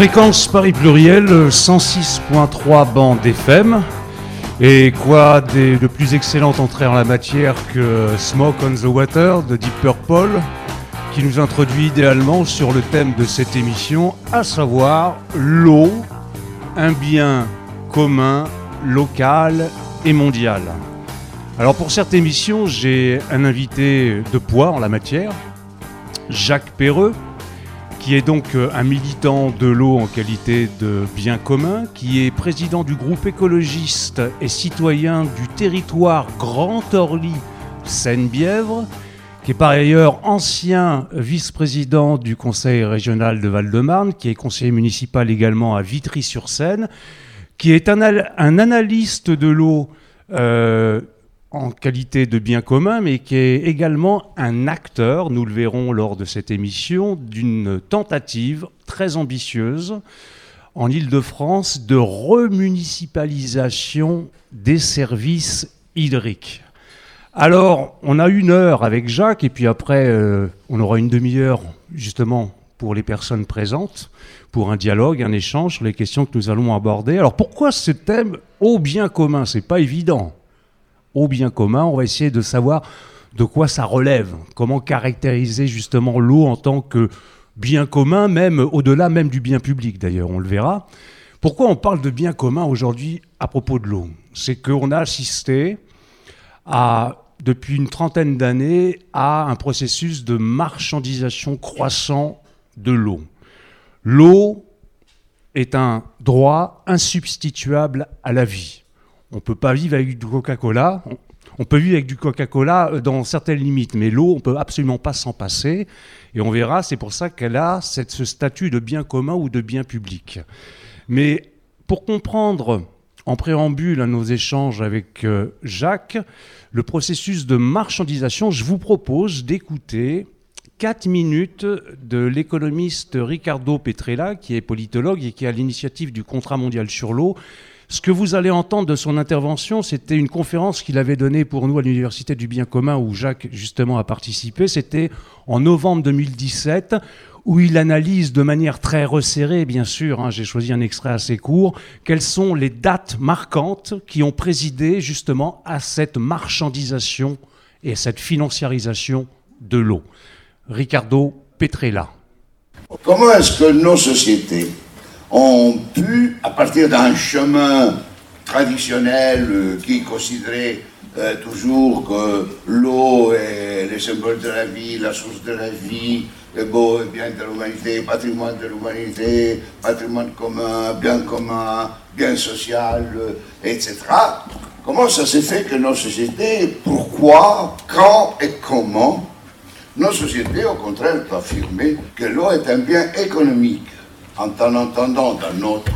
Fréquence Paris Pluriel, 106.3 bande FM. Et quoi de plus excellente entrée en la matière que Smoke on the Water de Deep Purple, qui nous introduit idéalement sur le thème de cette émission, à savoir l'eau, un bien commun, local et mondial. Alors pour cette émission, j'ai un invité de poids en la matière, Jacques Perreux, qui est donc euh, un militant de l'eau en qualité de bien commun, qui est président du groupe écologiste et citoyen du territoire Grand Orly Seine-Bièvre, qui est par ailleurs ancien vice-président du conseil régional de Val-de-Marne, qui est conseiller municipal également à Vitry-sur-Seine, qui est un, analyste de l'eau euh, en qualité de bien commun, mais qui est également un acteur, nous le verrons lors de cette émission, d'une tentative très ambitieuse en Ile-de-France de remunicipalisation des services hydriques. Alors, on a une heure avec Jacques, et puis après, euh, on aura une demi-heure justement pour les personnes présentes, pour un dialogue, un échange sur les questions que nous allons aborder. Alors, pourquoi ce thème au bien commun? C'est pas évident au bien commun. On va essayer de savoir de quoi ça relève, comment caractériser justement l'eau en tant que bien commun, même au-delà même du bien public d'ailleurs, on le verra. Pourquoi on parle de bien commun aujourd'hui à propos de l'eau? C'est qu'on a assisté depuis une trentaine d'années à un processus de marchandisation croissant de l'eau. L'eau est un droit insubstituable à la vie. On peut pas vivre avec du Coca-Cola. On peut vivre avec du Coca-Cola euh, dans certaines limites, mais l'eau, on peut absolument pas s'en passer. Et on verra, c'est pour ça qu'elle a ce statut de bien commun ou de bien public. Mais pour comprendre en préambule à nos échanges avec euh, Jacques, le processus de marchandisation, je vous propose d'écouter 4 minutes de l'économiste Ricardo Petrella, qui est politologue et qui est à l'initiative du contrat mondial sur l'eau, ce que vous allez entendre de son intervention, c'était une conférence qu'il avait donnée pour nous à l'Université du Bien commun, où Jacques justement a participé. C'était en novembre 2017, où il analyse de manière très resserrée, bien sûr, hein, j'ai choisi un extrait assez court, quelles sont les dates marquantes qui ont présidé justement à cette marchandisation et à cette financiarisation de l'eau. Ricardo Petrella. Comment est-ce que nos sociétés ont pu, à partir d'un chemin traditionnel euh, qui considérait euh, toujours que l'eau est le symbole de la vie, la source de la vie, le beau et bien de l'humanité, patrimoine de l'humanité, patrimoine commun, bien commun, bien social, euh, etc. Comment ça s'est fait que nos sociétés, pourquoi, quand et comment, nos sociétés, au contraire, ont affirmé que l'eau est un bien économique? En entendant dans notre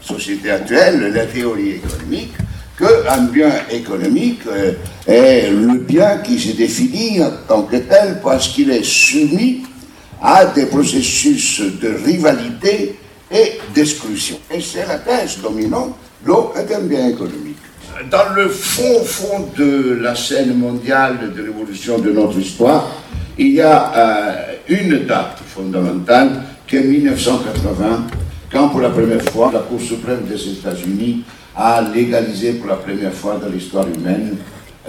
société actuelle la théorie économique qu'un bien économique euh, est le bien qui se définit en tant que tel parce qu'il est soumis à des processus de rivalité et d'exclusion. Et c'est la thèse dominante, l'eau est un bien économique. Dans le fond, fond de la scène mondiale de l'évolution de notre histoire, il y a euh, une date fondamentale qu'en 1980, quand pour la première fois la Cour suprême des États-Unis a légalisé pour la première fois dans l'histoire humaine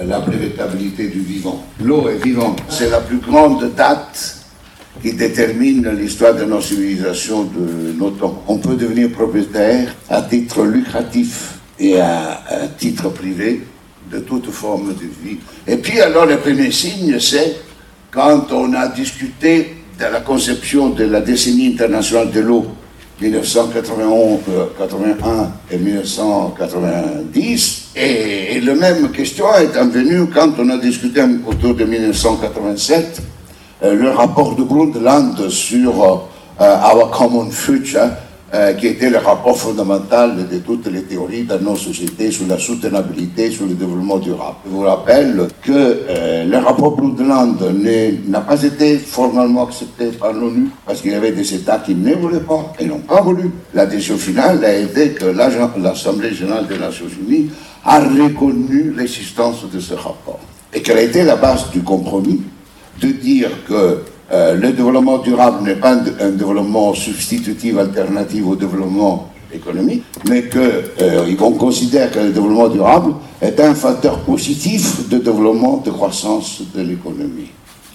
la brevetabilité du vivant. L'eau est vivante. C'est la plus grande date qui détermine l'histoire de nos civilisations de nos temps. On peut devenir propriétaire à titre lucratif et à, à titre privé de toute forme de vie. Et puis alors le premier signe, c'est quand on a discuté de la conception de la décennie internationale de l'eau 1981 euh, et 1990. Et, la même question est venue quand on a discuté autour de 1987 euh, le rapport de Brundtland sur euh, Our Common Future euh, qui était le rapport fondamental de toutes les théories dans nos sociétés sur la soutenabilité, sur le développement durable. Je vous rappelle que euh, le rapport Brundtland n'a pas été formellement accepté par l'ONU parce qu'il y avait des États qui ne voulaient pas et n'ont pas voulu. La décision finale a été que l'Assemblée générale des Nations unies a reconnu l'existence de ce rapport et quelle a été la base du compromis de dire que euh, le développement durable n'est pas un, développement substitutif, alternatif au développement économique, mais qu'on euh, considère que le développement durable est un facteur positif de développement, de croissance de l'économie.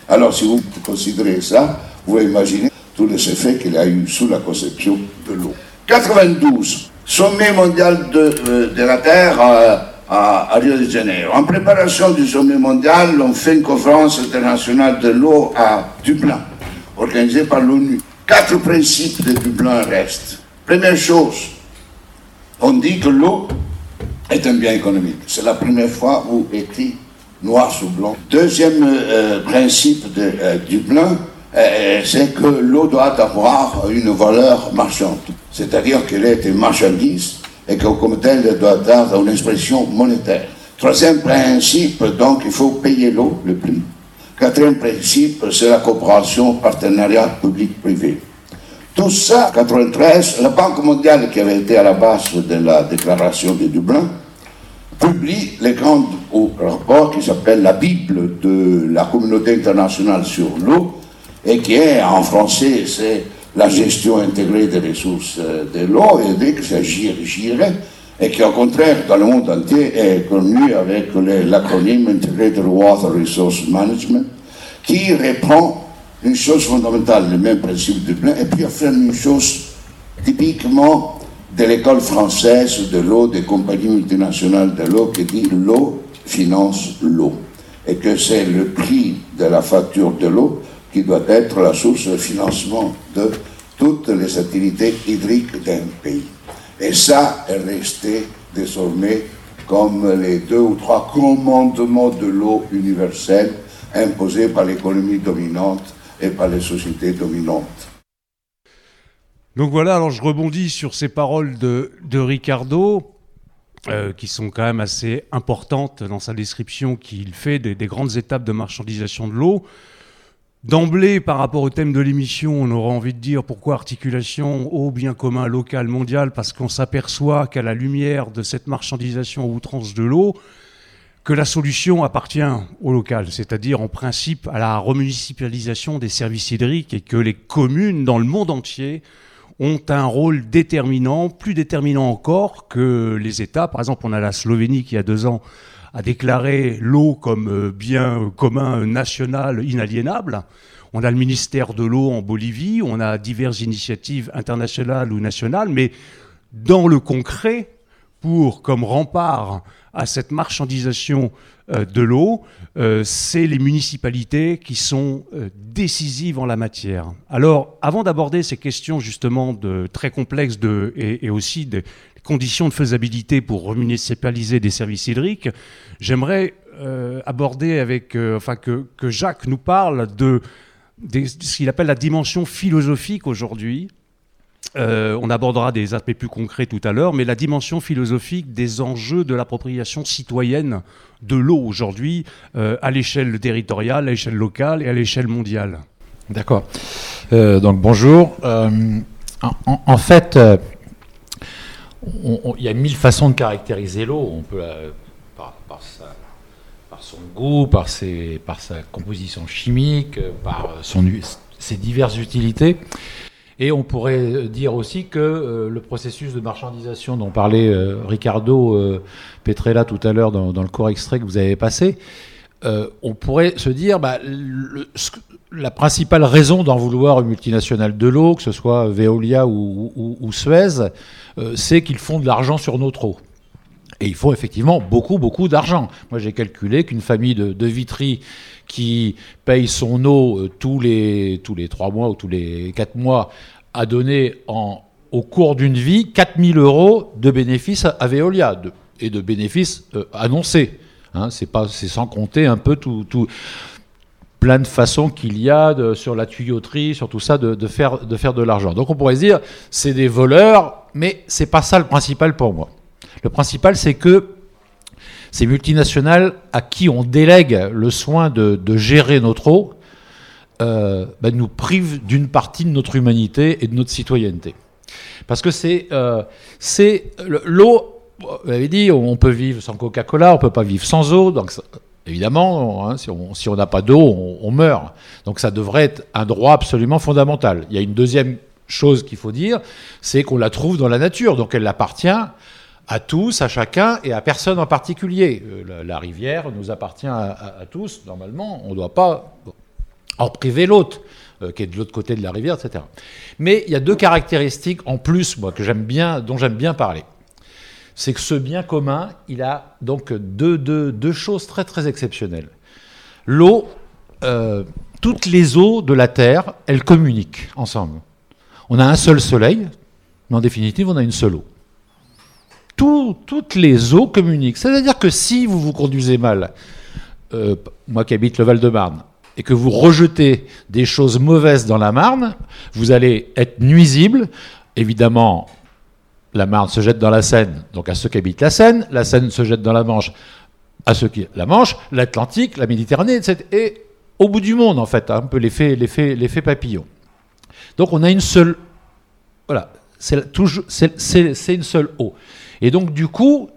Alors, si vous considérez ça, vous pouvez imaginer tous les effets qu'il a eu sous la conception de l'eau. 92, sommet mondial de, euh, de la Terre à, Rio de Janeiro. En préparation du sommet mondial, on fait une conférence internationale de l'eau à Dublin, organisée par l'ONU. Quatre principes de Dublin restent. Première chose, on dit que l'eau est un bien économique. C'est la première fois où écrit noir sur blanc. Deuxième euh, principe de euh, Dublin, euh, c'est que l'eau doit avoir une valeur marchande, c'est-à-dire qu'elle est une marchandise et que comme tel doit avoir une expression monétaire. Troisième principe, donc, il faut payer l'eau, le prix. Quatrième principe, c'est la coopération, partenariat public-privé. Tout ça, 93, la Banque mondiale qui avait été à la base de la déclaration de Dublin, publie les grands rapports qui s'appelle la Bible de la communauté internationale sur l'eau, et qui est en français, c'est la gestion intégrée des ressources euh, de l'eau, et et qui au contraire dans le monde entier est connu avec l'acronyme Integrated Water Resource Management, qui reprend une chose fondamentale, le même principe de plein, et puis affirme une chose typiquement de l'école française de l'eau, des compagnies multinationales de l'eau, qui dit l'eau finance l'eau, et que c'est le prix de la facture de l'eau qui doit être la source de financement de toutes les activités hydriques d'un pays. Et ça est resté désormais comme les deux ou trois commandements de l'eau universelle imposés par l'économie dominante et par les sociétés dominantes. Donc voilà, alors je rebondis sur ces paroles de, de Ricardo, euh, qui sont quand même assez importantes dans sa description qu'il fait des, des grandes étapes de marchandisation de l'eau. D'emblée, par rapport au thème de l'émission, on aura envie de dire pourquoi articulation au bien commun local, mondial, parce qu'on s'aperçoit qu'à la lumière de cette marchandisation outrance de l'eau, que la solution appartient au local, c'est-à-dire en principe à la remunicipalisation des services hydriques et que les communes dans le monde entier ont un rôle déterminant, plus déterminant encore que les États. Par exemple, on a la Slovénie qui, a deux ans, a déclaré l'eau comme euh, bien commun national inaliénable. On a le ministère de l'eau en Bolivie, on a diverses initiatives internationales ou nationales, mais dans le concret, pour comme rempart à cette marchandisation euh, de l'eau, euh, c'est les municipalités qui sont décisives en la matière. Alors, avant d'aborder ces questions justement de, très complexes et, et aussi de, conditions de faisabilité pour remunicipaliser des services hydriques, j'aimerais euh, aborder avec, euh, enfin que, que, Jacques nous parle de, ce qu'il appelle la dimension philosophique aujourd'hui. Euh, on abordera des aspects plus concrets tout à l'heure, mais la dimension philosophique des enjeux de l'appropriation citoyenne de l'eau aujourd'hui à l'échelle territoriale, à l'échelle locale et à l'échelle mondiale. D'accord. donc bonjour. En, en, fait, il y a mille façons de caractériser l'eau. On peut, par, son goût, par, par sa composition chimique, par son, ses diverses utilités. Et on pourrait dire aussi que euh, le processus de marchandisation dont parlait euh, Ricardo euh, Petrella tout à l'heure dans, le court extrait que vous avez passé, on pourrait se dire bah, la principale raison d'en vouloir une multinationale de l'eau, que ce soit Veolia ou, Suez, euh, c'est qu'ils font de l'argent sur notre eau. Et il faut effectivement beaucoup, beaucoup d'argent. Moi, j'ai calculé qu'une famille de, de, Vitry qui paye son eau euh, tous les, tous les 3 mois ou tous les 4 mois a donné au cours d'une vie 4000 euros de bénéfices à Veolia et de bénéfices euh, annoncés. Hein, c'est sans compter un peu tout plein de façons qu'il y a sur la tuyauterie, sur tout ça, de, faire, de l'argent. Donc on pourrait se dire, c'est des voleurs, mais c'est pas ça le principal pour moi. Le principal, c'est que ces multinationales à qui on délègue le soin de, gérer notre eau, euh, ben, nous privent d'une partie de notre humanité et de notre citoyenneté. Parce que c'est euh, l'eau, vous l'avez dit, on peut vivre sans Coca-Cola, on peut pas vivre sans eau, donc Évidemment, hein, si on n'a pas d'eau, on, meurt. Donc ça devrait être un droit absolument fondamental. Il y a une deuxième chose qu'il faut dire, c'est qu'on la trouve dans la nature, donc elle appartient à tous, à chacun et à personne en particulier. Euh, la, rivière nous appartient à, tous, normalement, on ne doit pas en priver l'autre, euh, qui est de l'autre côté de la rivière, etc. Mais il y a deux caractéristiques en plus, moi, que dont j'aime bien parler. C'est que ce bien commun, il a donc deux, choses très très exceptionnelles. L'eau, euh, toutes les eaux de la Terre, elles communiquent ensemble. On a un seul soleil, mais en définitive, on a une seule eau. toutes les eaux communiquent. C'est-à-dire que si vous vous conduisez mal, euh, moi qui habite le Val-de-Marne, et que vous rejetez des choses mauvaises dans la Marne, vous allez être nuisible. Évidemment, la Marne se jette dans la Seine, donc à ceux qui habitent la Seine. La Seine se jette dans la Manche, à ceux qui la Manche. L'Atlantique, la Méditerranée, etc. Et au bout du monde, en fait, un peu l'effet, l'effet, l'effet papillon. Donc on a une seule, voilà, c'est une seule eau. Et donc du coup,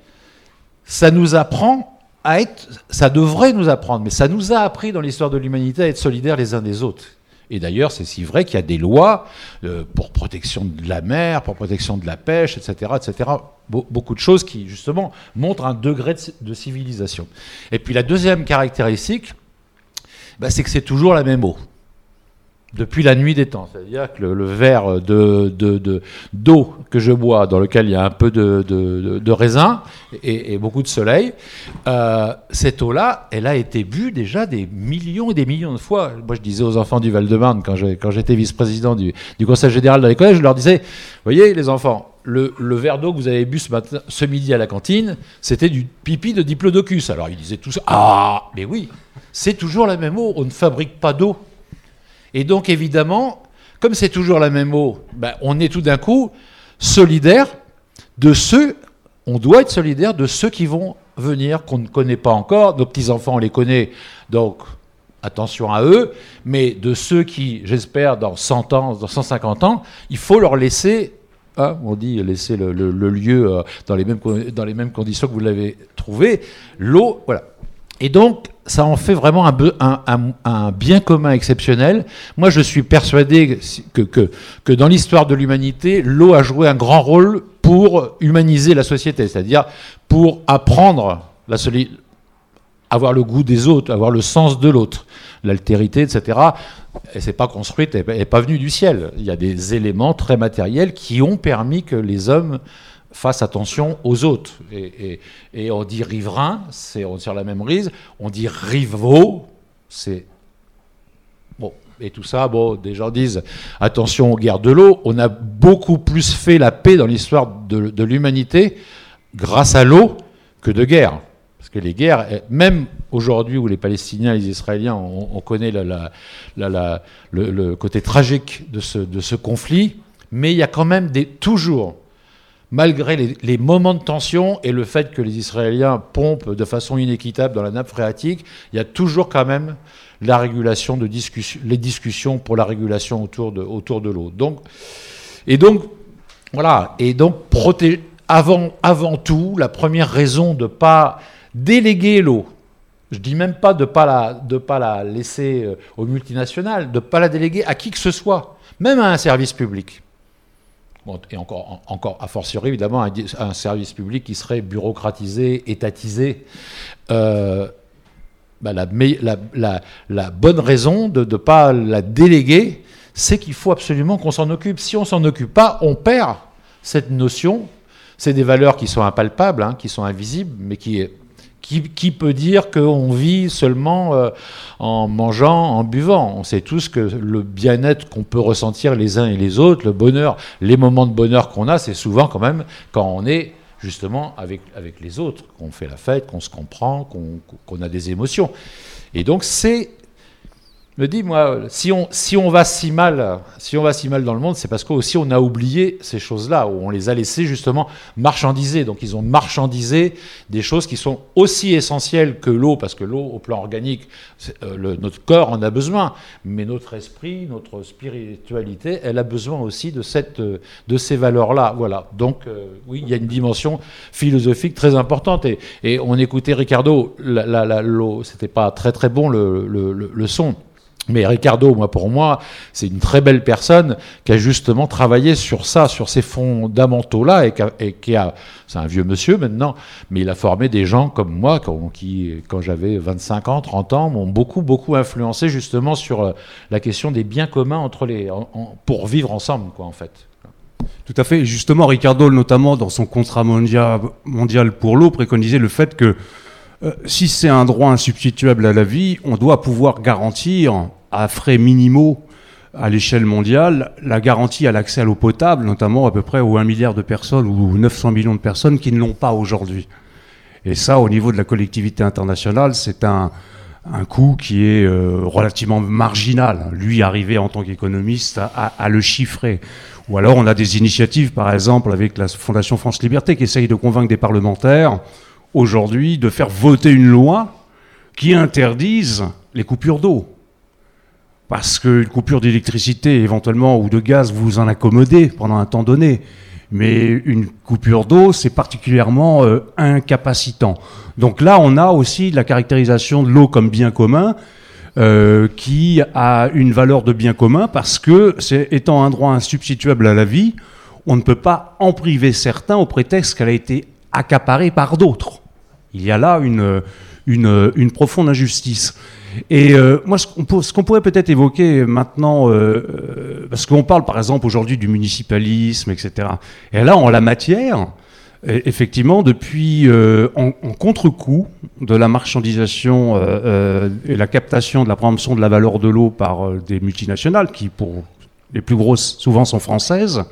ça nous apprend à être, ça devrait nous apprendre, mais ça nous a appris dans l'histoire de l'humanité à être solidaires les uns des autres. Et d'ailleurs, c'est si vrai qu'il y a des lois euh, pour protection de la mer, pour protection de la pêche, etc., etc. beaucoup de choses qui, justement, montrent un degré de, civilisation. Et puis la deuxième caractéristique, bah, c'est que c'est toujours la même eau depuis la nuit des temps. C'est-à-dire que le, verre de, d'eau que je bois, dans lequel il y a un peu de, raisin et, beaucoup de soleil, euh, cette eau-là, elle a été bue déjà des millions et des millions de fois. Moi, je disais aux enfants du Val-de-Marne, quand, j'étais vice-président du, Conseil général dans les collèges, je leur disais, voyez les enfants, le, verre d'eau que vous avez bu ce, ce midi à la cantine, c'était du pipi de diplodocus. Alors ils disaient tous, ah, mais oui, c'est toujours la même eau, on ne fabrique pas d'eau et donc, évidemment, comme c'est toujours la même eau, ben, on est tout d'un coup solidaire de ceux, on doit être solidaire de ceux qui vont venir, qu'on ne connaît pas encore. Nos petits-enfants, on les connaît, donc attention à eux. Mais de ceux qui, j'espère, dans 100 ans, dans 150 ans, il faut leur laisser hein, on dit laisser le, lieu euh, dans, les mêmes, dans les mêmes conditions que vous l'avez trouvé. L'eau, voilà. Et donc, ça en fait vraiment un, bien commun exceptionnel. Moi, je suis persuadé que, dans l'histoire de l'humanité, l'eau a joué un grand rôle pour humaniser la société, c'est-à-dire pour apprendre la avoir le goût des autres, avoir le sens de l'autre, l'altérité, etc. Elle s'est pas construite, elle n'est pas venue du ciel. Il y a des éléments très matériels qui ont permis que les hommes fasse attention aux autres. Et, on dit riverain, c'est on tire la même rise. On dit rivaux, c'est bon. Et tout ça, bon, des gens disent attention aux guerres de l'eau. On a beaucoup plus fait la paix dans l'histoire de, l'humanité grâce à l'eau que de guerre. Parce que les guerres, même aujourd'hui où les Palestiniens et les Israéliens, on, connaît la, le, côté tragique de ce, de ce conflit, mais il y a quand même des, toujours malgré les, moments de tension et le fait que les Israéliens pompent de façon inéquitable dans la nappe phréatique, il y a toujours quand même la régulation de les discussions pour la régulation autour de, l'eau. Et donc, voilà. Donc, avant, tout, la première raison de ne pas déléguer l'eau, je dis même pas de ne pas, la, pas la laisser euh, aux multinationales, de ne pas la déléguer à qui que ce soit, même à un service public et encore, encore a fortiori évidemment un, service public qui serait bureaucratisé, étatisé. Euh, bah, la, bonne raison de ne pas la déléguer, c'est qu'il faut absolument qu'on s'en occupe. Si on s'en occupe pas, on perd cette notion. C'est des valeurs qui sont impalpables, hein, qui sont invisibles, mais qui qui, peut dire qu'on vit seulement euh, en mangeant, en buvant? On sait tous que le bien-être qu'on peut ressentir les uns et les autres, le bonheur, les moments de bonheur qu'on a, c'est souvent quand même quand on est justement avec, avec les autres, qu'on fait la fête, qu'on se comprend, qu'on a des émotions. Et donc c'est me dit, moi, si on, si on va si mal, si on va si mal dans le monde, c'est parce qu'aussi on a oublié ces choses-là, où on les a laissés justement marchandiser. Donc ils ont marchandisé des choses qui sont aussi essentielles que l'eau, parce que l'eau, au plan organique, euh, notre corps en a besoin, mais notre esprit, notre spiritualité, elle a besoin aussi de, cette, de ces valeurs-là. Voilà. Donc euh, oui, il y a une dimension philosophique très importante. Et, et on écoutait Ricardo, la, la, l'eau, c'était pas très très bon le, le, le son. Mais Ricardo, moi, pour moi, c'est une très belle personne qui a justement travaillé sur ça, sur ces fondamentaux-là, et, qui a, c'est un vieux monsieur maintenant, mais il a formé des gens comme moi, qui, quand j'avais 25 ans, 30 ans, m'ont beaucoup, beaucoup influencé justement sur euh, la question des biens communs entre les, pour vivre ensemble, quoi, en fait. Tout à fait. Justement, Ricardo, notamment dans son contrat mondial pour l'eau, préconisait le fait que euh, si c'est un droit insubstituable à la vie, on doit pouvoir garantir à frais minimaux à l'échelle mondiale la garantie à l'accès à l'eau potable, notamment à peu près aux 1 milliard de personnes ou 900 millions de personnes qui ne l'ont pas aujourd'hui. Et ça, au niveau de la collectivité internationale, c'est un, un coût qui est euh, relativement marginal. Lui, arrivé en tant qu'économiste à, à, le chiffrer. Ou alors, on a des initiatives, par exemple, avec la Fondation France Liberté, qui essaye de convaincre des parlementaires, aujourd'hui, de faire voter une loi qui interdise les coupures d'eau parce qu'une coupure d'électricité éventuellement ou de gaz, vous en accommodez pendant un temps donné. Mais une coupure d'eau, c'est particulièrement euh, incapacitant. Donc là, on a aussi la caractérisation de l'eau comme bien commun, euh, qui a une valeur de bien commun parce que, c'est, étant un droit insubstituable à la vie, on ne peut pas en priver certains au prétexte qu'elle a été accaparée par d'autres. Il y a là une, profonde injustice. Et euh, moi, ce qu'on, pourrait peut-être évoquer maintenant, euh, euh, parce qu'on parle par exemple aujourd'hui du municipalisme, etc. Et là, en la matière, e, effectivement, depuis en, en contre-coup de la marchandisation et la captation de la préemption de la valeur de l'eau par des multinationales, qui pour les plus grosses souvent sont françaises,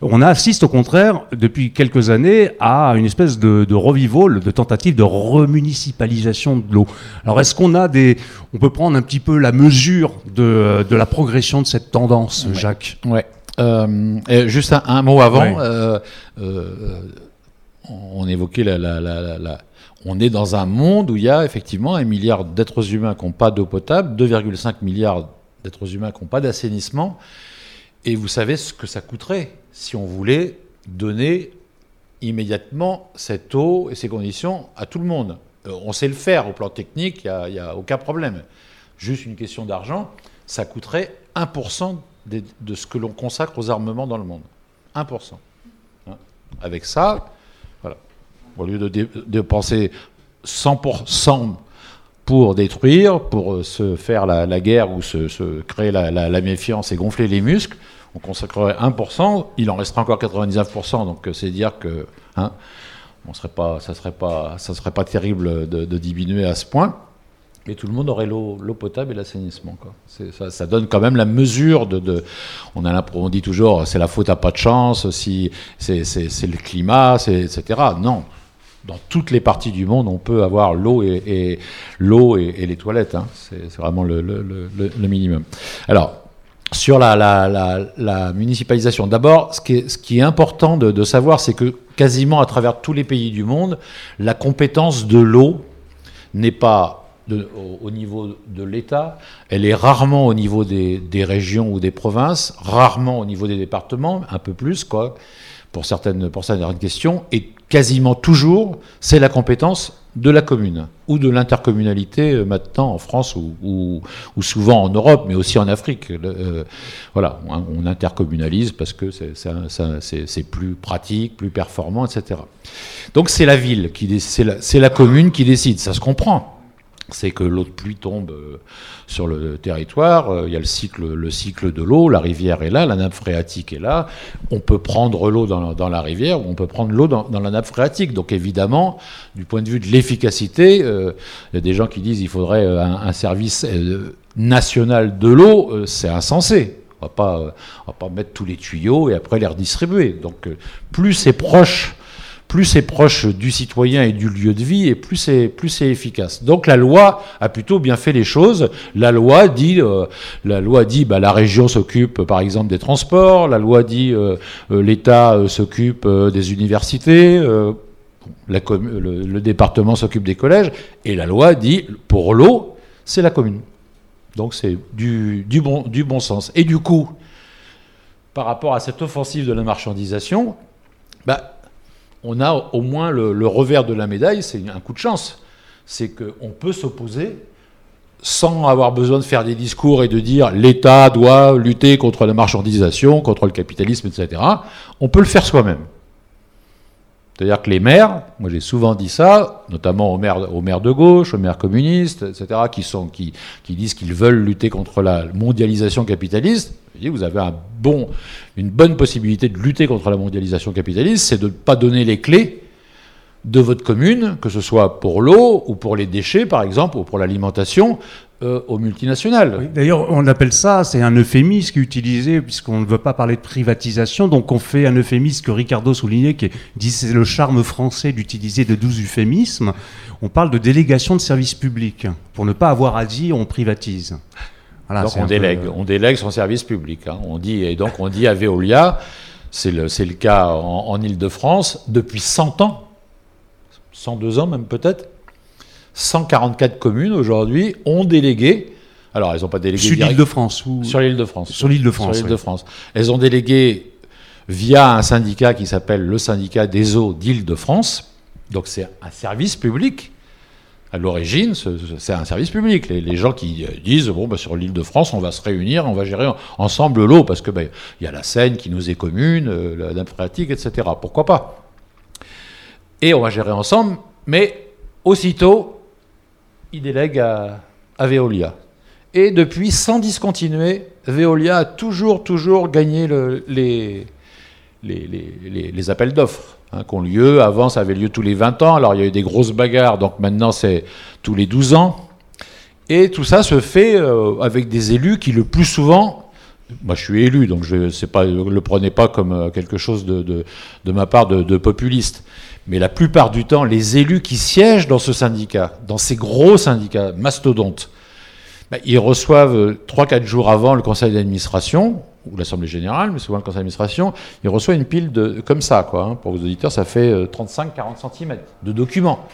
on assiste au contraire depuis quelques années à une espèce de, de revival, de tentative de remunicipalisation de l'eau. Alors est-ce qu'on a des, on peut prendre un petit peu la mesure de, de la progression de cette tendance, Jacques? Ouais. Euh, juste un, mot avant, euh, euh, on évoquait la, la, la, la on est dans un monde où il y a effectivement un milliard d'êtres humains qui n'ont pas d'eau potable, 2,5 milliards d'êtres humains qui n'ont pas d'assainissement. Et vous savez ce que ça coûterait si on voulait donner immédiatement cette eau et ces conditions à tout le monde. Euh, on sait le faire au plan technique, il n'y a, aucun problème. Juste une question d'argent, ça coûterait 1% de, ce que l'on consacre aux armements dans le monde. 1%. Hein. Avec ça, voilà. Au lieu de, de penser 100% pour détruire, pour euh, se faire la, guerre ou se, créer la, méfiance et gonfler les muscles, on consacrerait 1%, il en restera encore 99%, donc euh, c'est dire que hein, on serait pas, ça ne serait, pas, serait pas terrible de, diminuer à ce point. Et tout le monde aurait l'eau potable et l'assainissement. Ça, donne quand même la mesure de. on, on dit toujours c'est la faute à pas de chance, si c'est le climat, etc. Non, dans toutes les parties du monde, on peut avoir l'eau et, et, les toilettes. Hein. C'est vraiment le, minimum. Alors, sur la, municipalisation, d'abord, ce, qui est important de, savoir, c'est que quasiment à travers tous les pays du monde, la compétence de l'eau n'est pas au, niveau de l'État, elle est rarement au niveau des, régions ou des provinces, rarement au niveau des départements, un peu plus, quoi pour certaines, questions, quasiment toujours, c'est la compétence de la commune ou de l'intercommunalité euh, maintenant en France ou, ou, souvent en Europe, mais aussi en Afrique. Euh, voilà, on, intercommunalise parce que c'est plus pratique, plus performant, etc. Donc c'est la ville, qui c'est la, la commune qui décide, ça se comprend c'est que l'eau de pluie tombe euh, sur le territoire, euh, il y a le cycle, le cycle de l'eau, la rivière est là, la nappe phréatique est là, on peut prendre l'eau dans, la rivière ou on peut prendre l'eau dans, la nappe phréatique. Donc évidemment, du point de vue de l'efficacité, euh, il y a des gens qui disent qu'il faudrait un, service national de l'eau, c'est insensé. On ne va pas mettre tous les tuyaux et après les redistribuer. Donc plus c'est proche plus c'est proche du citoyen et du lieu de vie, et plus c'est plus efficace. Donc la loi a plutôt bien fait les choses. La loi dit, euh, bah, la région s'occupe par exemple des transports. La loi dit, euh, euh, l'État s'occupe des universités. Le, département s'occupe des collèges. Et la loi dit, pour l'eau, c'est la commune. Donc c'est du, du, bon, du bon sens. Et du coup, par rapport à cette offensive de la marchandisation, bah, on a au moins le, revers de la médaille, c'est un coup de chance. C'est qu'on peut s'opposer sans avoir besoin de faire des discours et de dire l'État doit lutter contre la marchandisation, contre le capitalisme, etc. On peut le faire soi-même. C'est-à-dire que les maires, moi j'ai souvent dit ça, notamment aux maires, de gauche, aux maires communistes, etc., qui disent qu'ils veulent lutter contre la mondialisation capitaliste. Vous avez une bonne possibilité de lutter contre la mondialisation capitaliste, c'est de ne pas donner les clés de votre commune, que ce soit pour l'eau ou pour les déchets, par exemple, ou pour l'alimentation, euh, aux multinationales. D'ailleurs, on appelle ça, c'est un euphémisme qui est utilisé, puisqu'on ne veut pas parler de privatisation, donc on fait un euphémisme que Ricardo soulignait, qui dit c'est le charme français d'utiliser de douze euphémismes. On parle de délégation de services publics. Pour ne pas avoir à dire, on privatise. Donc on délègue, on délègue son service public. Hein. On dit, et donc on dit à Veolia, c'est le, le, cas en, en Ile-de-France, depuis 100 ans, 102 ans même peut-être, 144 communes aujourd'hui ont délégué. Alors, elles n'ont pas délégué. Sur l'île de France ou... Sur l'île de France. Sur l'île de France. Sur l'île de France. Elles ont délégué via un syndicat qui s'appelle le syndicat des eaux d'Île-de-France. Donc, c'est un service public. À l'origine, c'est un service public. Les, gens qui disent bon, bah, sur l'île de France, on va se réunir, on va gérer ensemble l'eau, parce que bah, il y a la Seine qui nous est commune, euh, la nappe phréatique, etc. Pourquoi pas? Et on va gérer ensemble, mais aussitôt, il délègue à, Veolia. Et depuis, sans discontinuer, Veolia a toujours, toujours gagné les, appels d'offres hein, qui ont lieu. Avant, ça avait lieu tous les 20 ans. Alors, il y a eu des grosses bagarres, donc maintenant, c'est tous les 12 ans. Et tout ça se fait euh, avec des élus qui, le plus souvent, moi je suis élu, donc je ne le prenez pas comme euh, quelque chose de, de, ma part de, populiste. Mais la plupart du temps, les élus qui siègent dans ce syndicat, dans ces gros syndicats mastodontes, ben, ils reçoivent 3-4 jours avant le conseil d'administration, ou l'Assemblée générale, mais souvent le conseil d'administration, ils reçoivent une pile de, comme ça, quoi. Hein. pour vos auditeurs, ça fait 35-40 euh, cm de documents,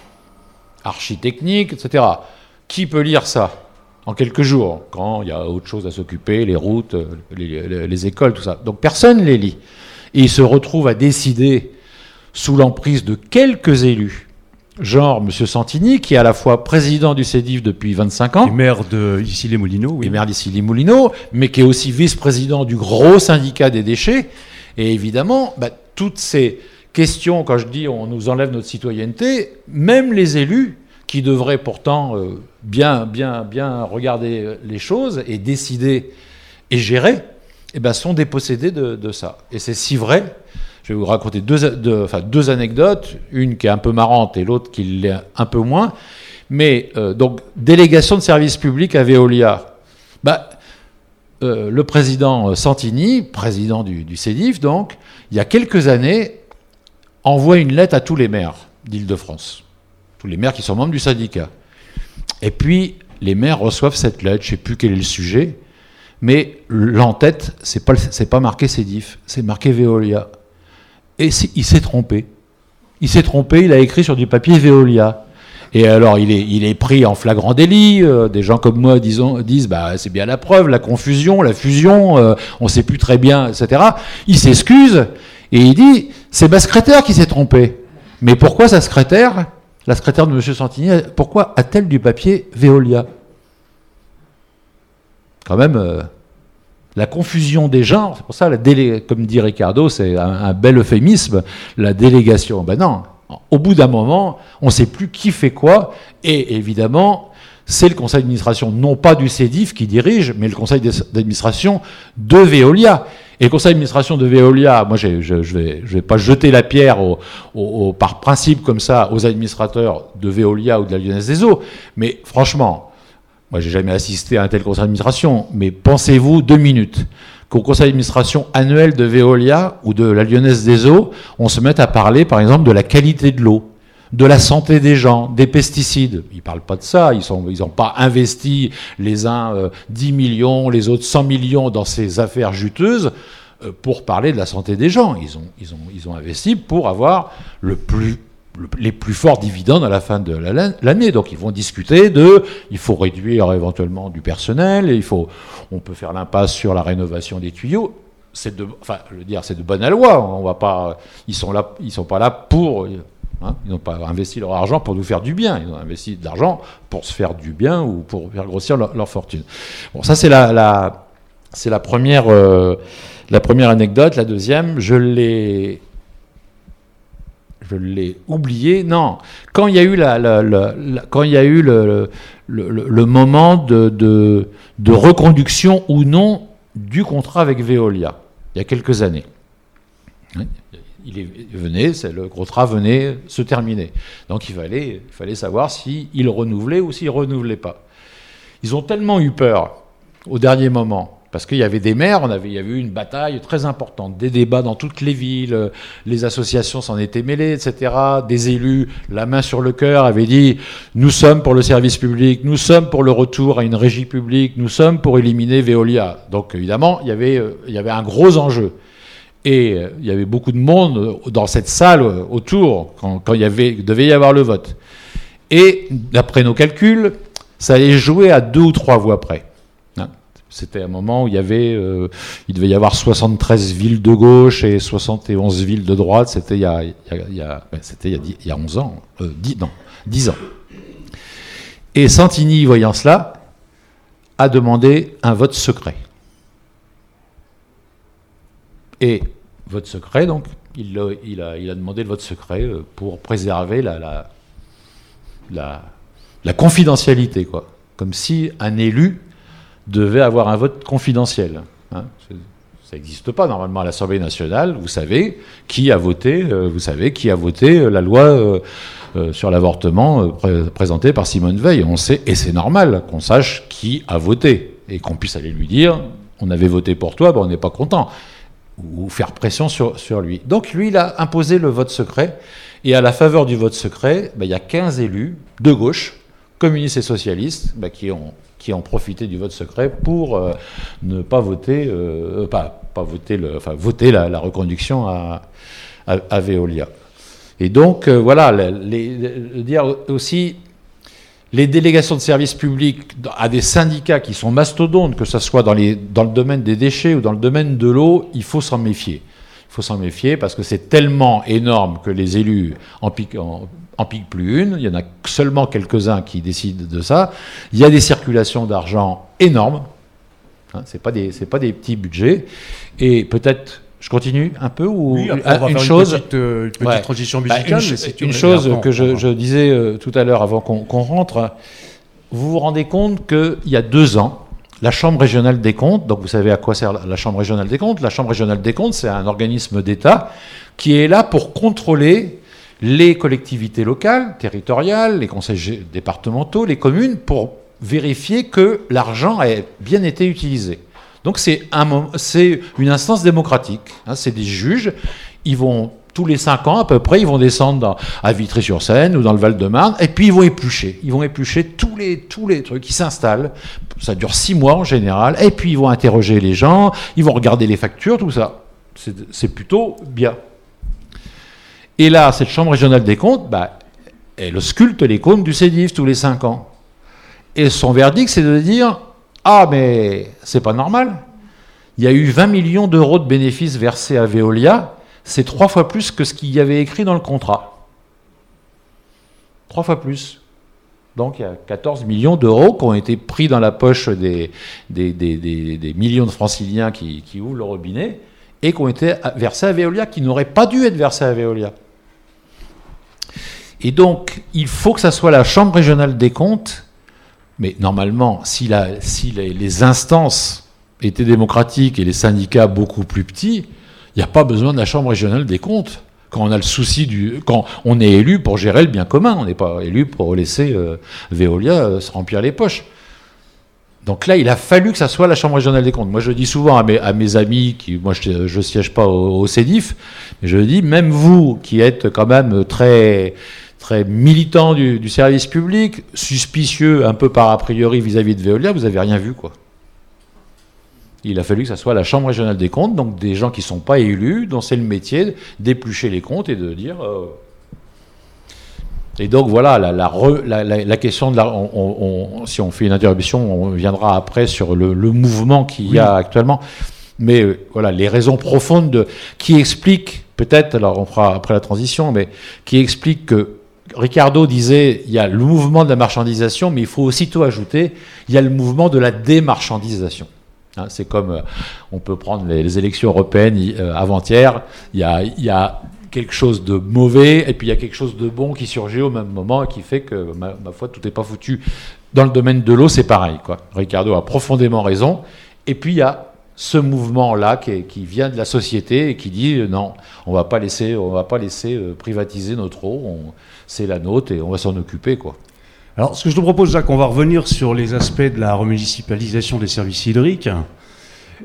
architecniques, etc. Qui peut lire ça en quelques jours, quand il y a autre chose à s'occuper, les routes, euh, les, les, écoles, tout ça. Donc personne ne les lit. Et ils se retrouvent à décider sous l'emprise de quelques élus, genre M. Santini, qui est à la fois président du CEDIF depuis 25 ans. Et maire de les moulineaux Oui. Et maire les moulineaux mais qui est aussi vice-président du gros syndicat des déchets. Et évidemment, bah, toutes ces questions, quand je dis on nous enlève notre citoyenneté, même les élus, qui devraient pourtant euh, bien, bien, bien regarder les choses et décider et gérer, eh ben, sont dépossédés de, de ça. Et c'est si vrai je vais vous raconter deux, anecdotes, une qui est un peu marrante et l'autre qui l'est un peu moins. Mais euh, donc, délégation de service public à Veolia. Bah, euh, le président Santini, président du, du CEDIF, donc, il y a quelques années, envoie une lettre à tous les maires d'Île-de-France, tous les maires qui sont membres du syndicat. Et puis, les maires reçoivent cette lettre, je ne sais plus quel est le sujet, mais l'en-tête, c'est pas, pas marqué CEDIF, c'est marqué Veolia. Et il s'est trompé. Il s'est trompé, il a écrit sur du papier Veolia. Et alors, il est, pris en flagrant délit. Euh, des gens comme moi disent bah, c'est bien la preuve, la confusion, la fusion, euh, on ne sait plus très bien, etc. Il s'excuse et il dit c'est ma secrétaire qui s'est trompée. Mais pourquoi sa secrétaire, la secrétaire de M. Santini, pourquoi a-t-elle du papier Veolia? Quand même, euh, la confusion des genres, c'est pour ça, la comme dit Ricardo, c'est un, bel euphémisme, la délégation. Ben non, au bout d'un moment, on ne sait plus qui fait quoi, et évidemment, c'est le conseil d'administration, non pas du CEDIF qui dirige, mais le conseil d'administration de Veolia. Et le conseil d'administration de Veolia, moi je ne vais pas jeter la pierre au, par principe comme ça aux administrateurs de Veolia ou de la Lyonnaise des Eaux, mais franchement, moi, j'ai jamais assisté à un tel conseil d'administration, mais pensez-vous deux minutes qu'au conseil d'administration annuel de Veolia ou de la Lyonnaise des Eaux, on se mette à parler, par exemple, de la qualité de l'eau, de la santé des gens, des pesticides? Ils parlent pas de ça, ils n'ont pas investi les uns 10 millions, les autres 100 millions dans ces affaires juteuses pour parler de la santé des gens. Ils ont investi pour avoir le plus les plus forts dividendes à la fin de l'année. Donc ils vont discuter de, il faut réduire éventuellement du personnel, et il faut, on peut faire l'impasse sur la rénovation des tuyaux. C'est de, enfin, je veux dire, c'est de bonne loi. On va pas, ils sont là, ils sont pas là pour, hein, ils n'ont pas investi leur argent pour nous faire du bien. Ils ont investi de l'argent pour se faire du bien ou pour faire grossir leur, fortune. Bon, ça c'est la, c'est la première, euh, la première anecdote. La deuxième, je l'ai je l'ai oublié. Non, quand il y a eu, le, moment de, reconduction ou non du contrat avec Veolia, il y a quelques années. Il venait, le contrat venait se terminer. Donc il fallait, il fallait savoir s'il renouvelait ou s'il renouvelait pas. Ils ont tellement eu peur au dernier moment parce qu'il y avait des maires, il y avait eu une bataille très importante, des débats dans toutes les villes, euh, les associations s'en étaient mêlées, etc. Des élus, la main sur le cœur, avaient dit nous sommes pour le service public, nous sommes pour le retour à une régie publique, nous sommes pour éliminer Veolia. Donc évidemment, il y avait, euh, un gros enjeu. Et euh, il y avait beaucoup de monde dans cette salle autour quand, il, devait y avoir le vote. Et d'après nos calculs, ça allait jouer à deux ou trois voix près. C'était un moment où il euh, devait y avoir 73 villes de gauche et 71 villes de droite. C'était il y a, il y a, c'était il, y a 11 ans, euh, 10, non, 10 ans. Et Santini, voyant cela, a demandé un vote secret. Et vote secret, donc, il, a, demandé le vote secret euh, pour préserver la, la confidentialité, quoi. Comme si un élu devait avoir un vote confidentiel. Hein. Ça n'existe pas normalement à l'Assemblée nationale. Vous savez qui a voté. Euh, vous savez qui a voté euh, la loi euh, sur l'avortement présentée par Simone Veil. On sait et c'est normal qu'on sache qui a voté et qu'on puisse aller lui dire on avait voté pour toi, ben on n'est pas content ou faire pression sur, sur lui. Donc lui, il a imposé le vote secret. Et à la faveur du vote secret, ben, il y a 15 élus de gauche, communistes et socialistes, ben, qui ont qui ont profité du vote secret pour euh, ne pas voter, euh, pas, pas, voter, le, enfin, voter la, reconduction à, à, Veolia. Et donc, euh, voilà, les, dire aussi, les délégations de services publics à des syndicats qui sont mastodontes, que ce soit dans, les, dans le domaine des déchets ou dans le domaine de l'eau, il faut s'en méfier. Il faut s'en méfier parce que c'est tellement énorme que les élus en, en en pique plus une, il y en a seulement quelques-uns qui décident de ça. Il y a des circulations d'argent énormes, hein, ce n'est pas, des, pas des petits budgets, et peut-être je continue un peu ou une chose, une petite, euh, transition bah, musicale. une, chose que je, disais euh, tout à l'heure avant qu'on rentre, vous vous rendez compte qu'il y a deux ans, la Chambre régionale des comptes, donc vous savez à quoi sert la Chambre régionale des comptes. La Chambre régionale des comptes, c'est un organisme d'État qui est là pour contrôler les collectivités locales, territoriales, les conseils départementaux, les communes, pour vérifier que l'argent a bien été utilisé. Donc c'est un, une instance démocratique. Hein, c'est des juges. Ils vont tous les cinq ans à peu près, ils vont descendre à Vitry-sur-Seine ou dans le Val-de-Marne, et puis ils vont éplucher. Ils vont éplucher tous les, tous les trucs qui s'installent. Ça dure six mois en général, et puis ils vont interroger les gens, ils vont regarder les factures, tout ça. C'est plutôt bien. Et là, cette Chambre régionale des comptes, bah, elle sculpte les comptes du CEDIF tous les cinq ans. Et son verdict, c'est de dire Ah, mais c'est pas normal. Il y a eu 20 millions d'euros de bénéfices versés à Veolia. C'est trois fois plus que ce qu'il y avait écrit dans le contrat. Trois fois plus. Donc il y a 14 millions d'euros qui ont été pris dans la poche des, des, millions de franciliens qui, qui, ouvrent le robinet et qui ont été versés à Veolia, qui n'auraient pas dû être versés à Veolia. Et donc, il faut que ça soit la Chambre régionale des comptes, mais normalement, si, les, instances étaient démocratiques et les syndicats beaucoup plus petits, il n'y a pas besoin de la Chambre régionale des comptes. Quand on a le souci du. Quand on est élu pour gérer le bien commun, on n'est pas élu pour laisser euh, Veolia euh, se remplir les poches. Donc là, il a fallu que ça soit la Chambre régionale des comptes. Moi, je dis souvent à mes, amis, qui, moi, je ne siège pas au, au, CEDIF, mais je dis, même vous, qui êtes quand même très, très militant du, du service public, suspicieux un peu par a priori vis-à-vis de Veolia, vous n'avez rien vu, quoi. Il a fallu que ça soit la Chambre régionale des comptes, donc des gens qui ne sont pas élus, dont c'est le métier d'éplucher les comptes et de dire... Euh, et donc voilà, la, la, la, la question de la, on, on, si on fait une interruption, on viendra après sur le, le mouvement qu'il y a actuellement. Mais euh, voilà, les raisons profondes de, qui expliquent, peut-être, alors on fera après la transition, mais qui expliquent que Ricardo disait, il y a le mouvement de la marchandisation, mais il faut aussitôt ajouter, il y a le mouvement de la démarchandisation. Hein, c'est comme, euh, on peut prendre les, élections européennes euh, avant-hier, il y a, y a quelque chose de mauvais et puis il y a quelque chose de bon qui surgit au même moment et qui fait que, ma, ma foi, tout n'est pas foutu. Dans le domaine de l'eau, c'est pareil. Quoi. Ricardo a profondément raison. Et puis il y a ce mouvement-là qui, vient de la société et qui dit euh, non, on va pas laisser, on va pas laisser euh, privatiser notre eau, c'est la nôtre et on va s'en occuper. quoi. Alors, ce que je te propose, Jacques, on va revenir sur les aspects de la remunicipalisation des services hydriques.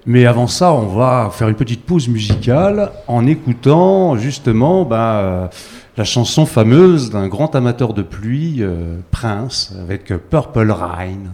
Mais avant ça, on va faire une petite pause musicale en écoutant justement bah, la chanson fameuse d'un grand amateur de pluie, euh, Prince, avec Purple Rain.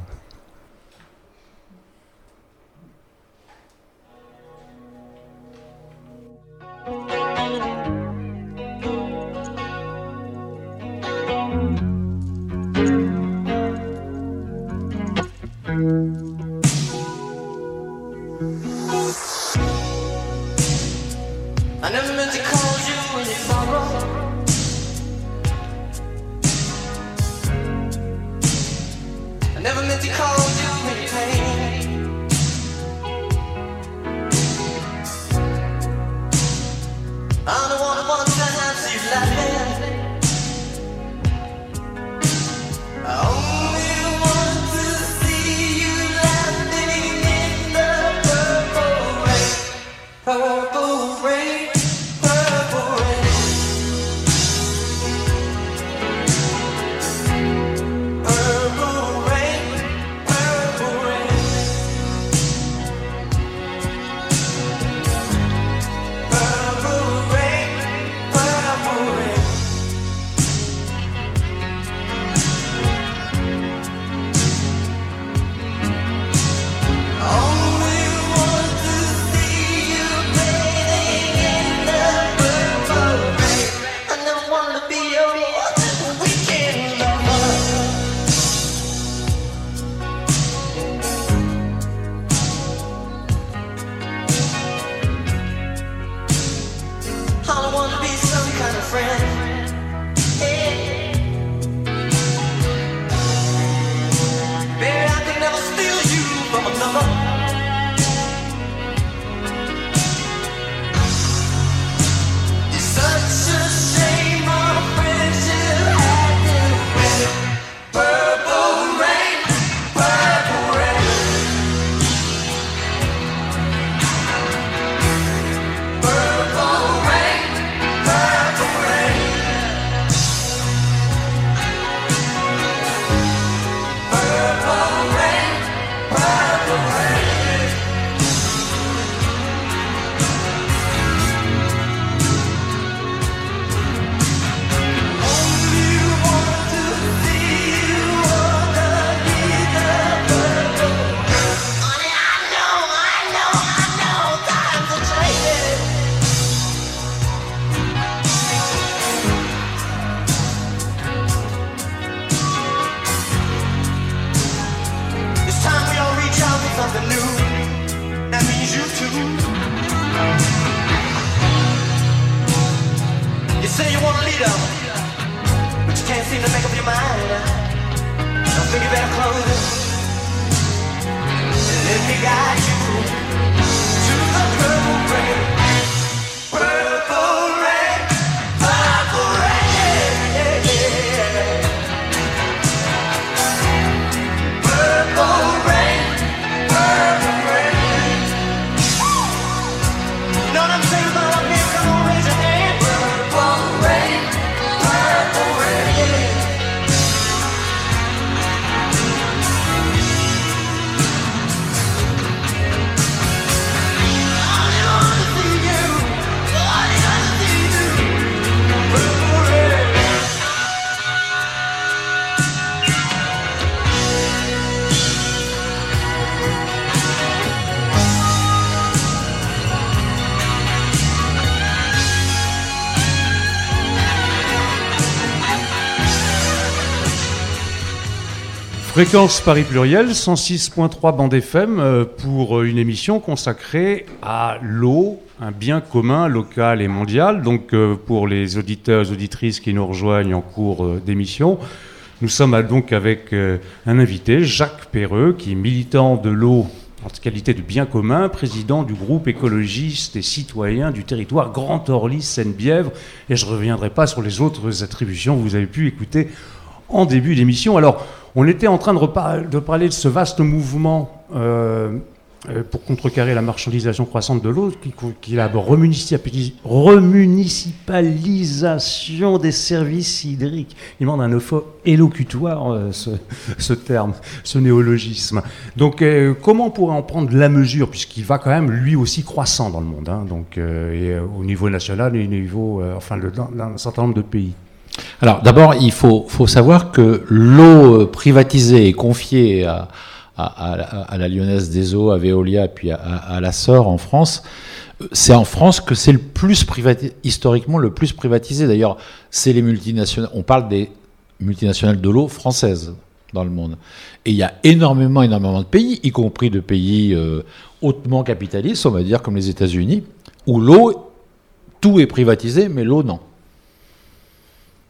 Fréquence Paris Pluriel, 106.3 bande FM euh, pour une émission consacrée à l'eau, un bien commun local et mondial. Donc euh, pour les auditeurs et auditrices qui nous rejoignent en cours euh, d'émission, nous sommes donc avec euh, un invité, Jacques Perreux, qui est militant de l'eau en qualité de bien commun, président du groupe écologiste et citoyen du territoire Grand Orly Seine-Bièvre. Et je ne reviendrai pas sur les autres attributions que vous avez pu écouter en début d'émission. Alors, on était en train de, parler de ce vaste mouvement euh, euh, pour contrecarrer la marchandisation croissante de l'eau, qui, est la remunicipalis- remunicipalisation des services hydriques. Il demande un eupho- élocutoire, euh, ce, terme, ce néologisme. Donc, comment pourrait en prendre la mesure, puisqu'il va quand même lui aussi croissant dans le monde, hein, donc, au niveau national et au niveau, enfin, dans un certain nombre de pays. Alors d'abord, il faut, savoir que l'eau euh, privatisée et confiée à, la Lyonnaise des Eaux, à Veolia, puis à, la SOR en France, euh, c'est en France que c'est le plus historiquement le plus privatisé. D'ailleurs, c'est les multinationales. On parle des multinationales de l'eau françaises dans le monde. Et il y a énormément, énormément de pays, y compris de pays euh, hautement capitalistes, on va dire comme les États-Unis, où l'eau, tout est privatisé, mais l'eau non.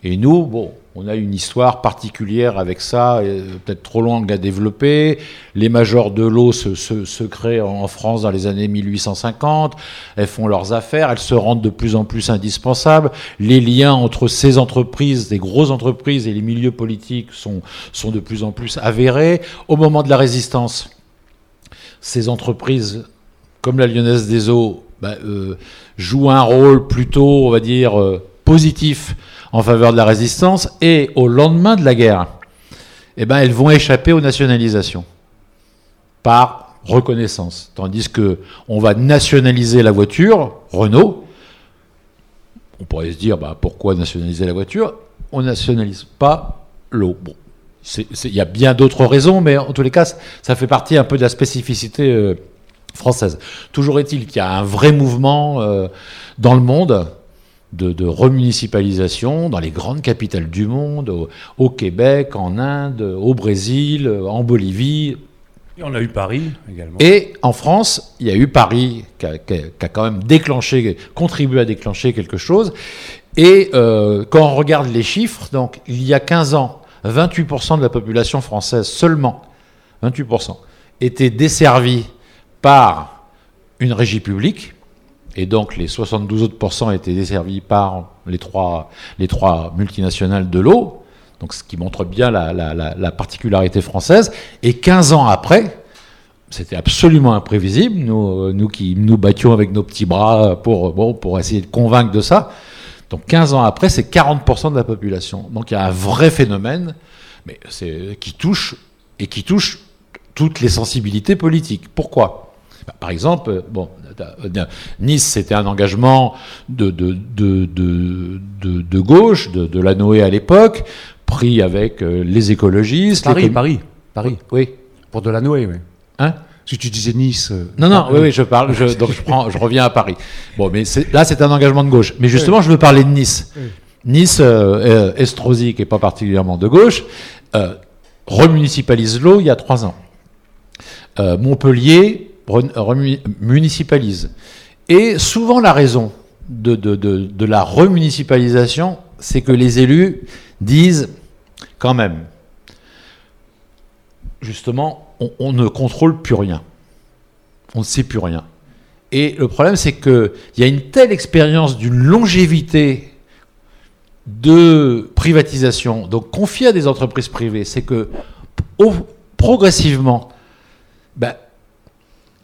Et nous, bon, on a une histoire particulière avec ça, euh, peut-être trop longue à développer. Les majors de l'eau se, créent en France dans les années 1850. Elles font leurs affaires, elles se rendent de plus en plus indispensables. Les liens entre ces entreprises, des grosses entreprises et les milieux politiques sont, sont de plus en plus avérés. Au moment de la résistance, ces entreprises, comme la Lyonnaise des Eaux, bah, euh, jouent un rôle plutôt, on va dire, euh, positif en faveur de la résistance. Et au lendemain de la guerre, eh ben, elles vont échapper aux nationalisations par reconnaissance. Tandis que on va nationaliser la voiture, Renault. On pourrait se dire, bah, pourquoi nationaliser la voiture? On nationalise pas l'eau. Il y a bien d'autres raisons, mais en tous les cas, ça fait partie un peu de la spécificité euh, française. Toujours est-il qu'il y a un vrai mouvement euh, dans le monde de, de remunicipalisation dans les grandes capitales du monde, au, au Québec, en Inde, au Brésil, en Bolivie. Et on a eu Paris également. Et en France, il y a eu Paris qui a, qui a- qui a quand même déclenché, contribué à déclencher quelque chose. Et euh, quand on regarde les chiffres, donc il y a 15 ans, 28% de la population française seulement, 28%, était desservie par une régie publique. Et donc les 72 autres étaient desservis par les trois, les trois multinationales de l'eau. Donc ce qui montre bien la, la- la- la particularité française. Et 15 ans après, c'était absolument imprévisible, nous, euh, nous qui nous battions avec nos petits bras pour, bon, pour essayer de convaincre de ça. Donc 15 ans après, c'est 40% de la population. Donc il y a un vrai phénomène mais qui touche et qui touche toutes les sensibilités politiques. Pourquoi? Par exemple, euh, bon, euh, Nice, c'était un engagement de, de, de, de, de- de gauche, de, de la Noé à l'époque, pris avec euh, les écologistes. Paris, Paris, Paris. Oui. Pour de la Noé, oui. Hein Si tu disais Nice. euh, Non, non, oui, oui, je parle, je, donc je, prends, je reviens à Paris. Bon, mais là, c'est un engagement de gauche. Mais justement, je veux parler de Nice. Nice, euh, euh, Estrosi, qui n'est pas particulièrement de gauche, euh, remunicipalise l'eau il y a trois ans. Euh, Montpellier re- remu- municipalise. Et souvent, la raison de, de, de, la remunicipalisation, c'est que les élus disent, quand même, justement, on, ne contrôle plus rien. On ne sait plus rien. Et le problème, c'est qu'il y a une telle expérience d'une longévité de privatisation, donc confiée à des entreprises privées, c'est que progressivement, ben,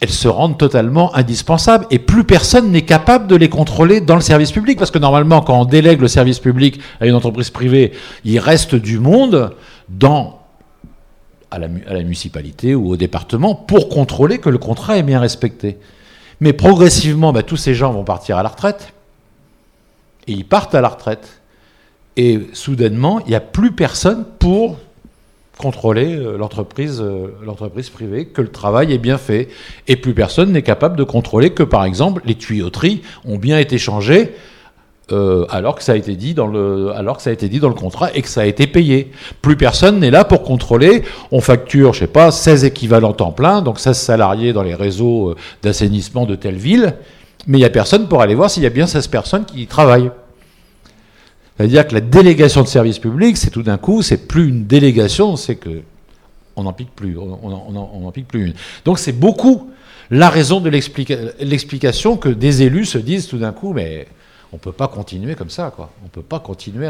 elles se rendent totalement indispensables et plus personne n'est capable de les contrôler dans le service public. Parce que normalement, quand on délègue le service public à une entreprise privée, il reste du monde dans, à, la, municipalité ou au département pour contrôler que le contrat est bien respecté. Mais progressivement, ben, tous ces gens vont partir à la retraite. Et ils partent à la retraite. Et soudainement, il n'y a plus personne pour contrôler euh, l'entreprise euh, l'entreprise privée, que le travail est bien fait. Et plus personne n'est capable de contrôler que, par exemple, les tuyauteries ont bien été changées euh, alors que ça a été dit dans le alors que ça a été dit dans le contrat et que ça a été payé. Plus personne n'est là pour contrôler. On facture, je sais pas, 16 équivalents temps plein, donc 16 salariés dans les réseaux d'assainissement de telle ville, mais il y a personne pour aller voir s'il y a bien 16 personnes qui y travaillent. C'est-à-dire que la délégation de service public, c'est tout d'un coup, c'est plus une délégation, c'est que on n'en pique plus, on en- pique plus une. Donc c'est beaucoup la raison de l'explica- l'explication que des élus se disent tout d'un coup, mais on peut pas continuer comme ça, quoi. On peut pas continuer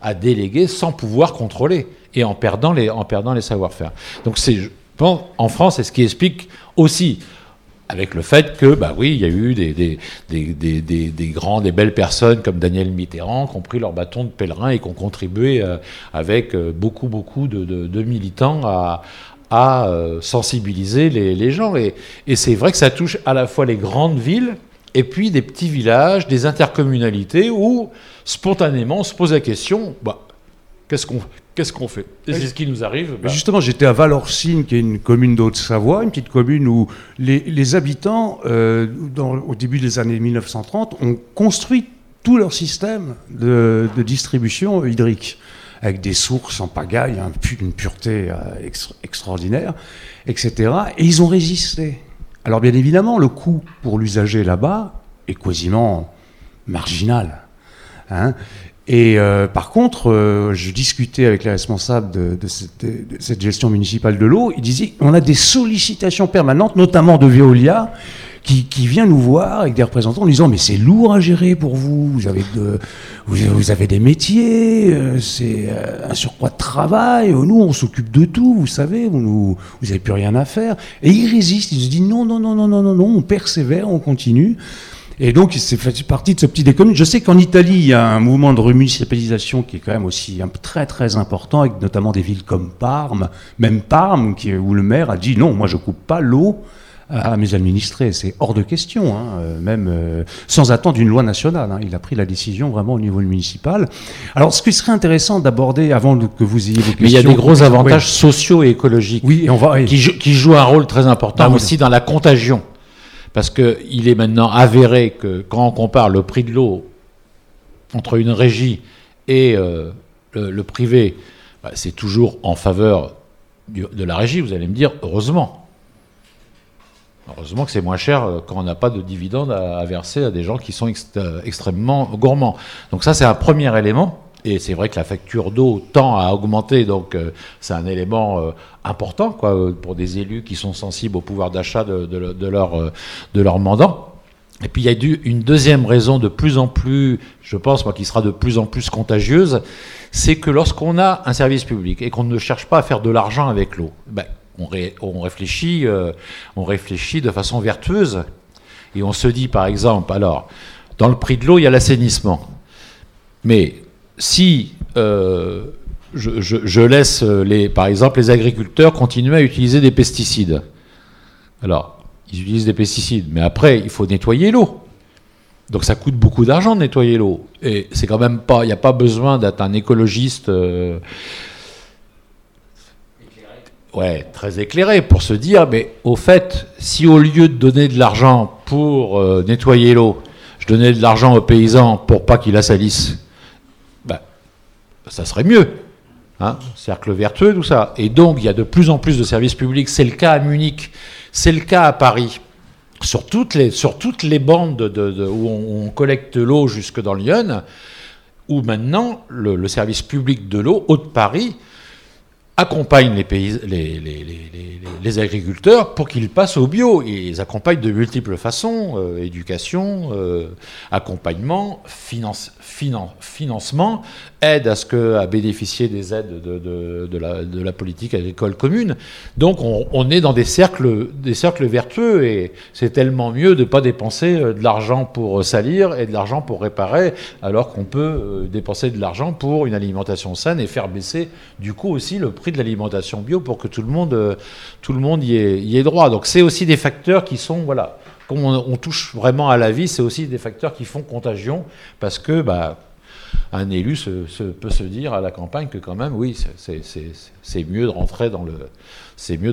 à, déléguer sans pouvoir contrôler et en perdant les, en perdant les savoir-faire. Donc c'est, je pense, en France, c'est ce qui explique aussi avec le fait que, bah oui, il y a eu des, des, des, des, des, belles personnes comme Daniel Mitterrand qui ont pris leur bâton de pèlerin et qui ont contribué euh, avec euh, beaucoup, beaucoup de, de, de militants à, à euh, sensibiliser les, les gens. Et, et c'est vrai que ça touche à la fois les grandes villes et puis des petits villages, des intercommunalités où spontanément on se pose la question, bah, qu'est-ce qu'on qu'est-ce qu'on fait Et c'est ce qui nous arrive. Bah, Justement, j'étais à Valorcine, qui est une commune d'Haute-Savoie, une petite commune où les, les habitants, euh, dans- au début des années 1930, ont construit tout leur système de, de distribution hydrique, avec des sources en pagaille, pu- une pureté euh, extra- extraordinaire, etc. Et ils ont résisté. Alors bien évidemment, le coût pour l'usager là-bas est quasiment marginal. Hein. Et euh, par contre, euh, je discutais avec les responsables de, cette, gestion municipale de l'eau. Ils disaient on a des sollicitations permanentes, notamment de Veolia, qui, vient nous voir avec des représentants en disant mais c'est lourd à gérer pour vous. Vous avez, des métiers, euh, c'est un surcroît de travail. Nous, on s'occupe de tout, vous savez. Vous vous avez plus rien à faire. Et ils résistent. Ils se disent non, non, non, non, non, non, non. On persévère, on continue. Et donc, c'est fait partie de ce petit décommune. Je sais qu'en Italie, il y a un mouvement de remunicipalisation qui est quand même aussi un, très très important, avec notamment des villes comme Parme, même Parme, qui, où le maire a dit non, moi je coupe pas l'eau à mes administrés. C'est hors de question, hein, euh, même euh, sans attendre une loi nationale. hein. Il a pris la décision vraiment au niveau municipal. Alors, ce qui serait intéressant d'aborder avant que vous ayez vos questions. mais il y a des gros Oui. avantages sociaux et écologiques. Oui, et on va. qui, jou- qui joue un rôle très important Ah aussi dans la contagion. Parce qu'il est maintenant avéré que quand on compare le prix de l'eau entre une régie et euh, le, privé, bah, c'est toujours en faveur de la régie, vous allez me dire, heureusement. Heureusement que c'est moins cher euh, quand on n'a pas de dividendes à, verser à des gens qui sont euh, extrêmement gourmands. Donc ça, c'est un premier élément. Et c'est vrai que la facture d'eau tend à augmenter, donc euh, c'est un élément euh, important quoi, euh, pour des élus qui sont sensibles au pouvoir d'achat de, de de leur, de leur mandant. Et puis il y a une deuxième raison de plus en plus, je pense moi, qui sera de plus en plus contagieuse, c'est que lorsqu'on a un service public et qu'on ne cherche pas à faire de l'argent avec l'eau, ben, on, on réfléchit, on réfléchit de façon vertueuse et on se dit par exemple, alors dans le prix de l'eau il y a l'assainissement, mais si euh, je, laisse par exemple les agriculteurs continuer à utiliser des pesticides, alors ils utilisent des pesticides, mais après il faut nettoyer l'eau. Donc ça coûte beaucoup d'argent de nettoyer l'eau. Et c'est quand même pas, il n'y a pas besoin d'être un écologiste. euh, très éclairé pour se dire, mais au fait, si au lieu de donner de l'argent pour euh, nettoyer l'eau, je donnais de l'argent aux paysans pour pas qu'ils la salissent, ça serait mieux. Hein, cercle vertueux, tout ça. Et donc, il y a de plus en plus de services publics. C'est le cas à Munich, c'est le cas à Paris. Sur toutes les, sur toutes les bandes de- de- de- où on, collecte l'eau jusque dans Lyon, où maintenant le, service public de l'eau, Haute-Paris, accompagne les, pays, les, les- agriculteurs pour qu'ils passent au bio. Ils accompagnent de multiples façons, euh, éducation, euh, accompagnement, finance, finan- financement, aide à, ce que, à bénéficier des aides de, de- de la, de la politique agricole commune. Donc on, on est dans des cercles, des cercles vertueux et c'est tellement mieux de ne pas dépenser euh, de l'argent pour salir et de l'argent pour réparer, alors qu'on peut euh, dépenser de l'argent pour une alimentation saine et faire baisser du coup aussi le prix de l'alimentation bio pour que tout le monde, euh, tout le monde y ait, y ait droit. Donc c'est aussi des facteurs qui sont, voilà, comme on, on touche vraiment à la vie, c'est aussi des facteurs qui font contagion parce que, bah, un élu se, peut se dire à la campagne que quand même, oui, c'est- mieux de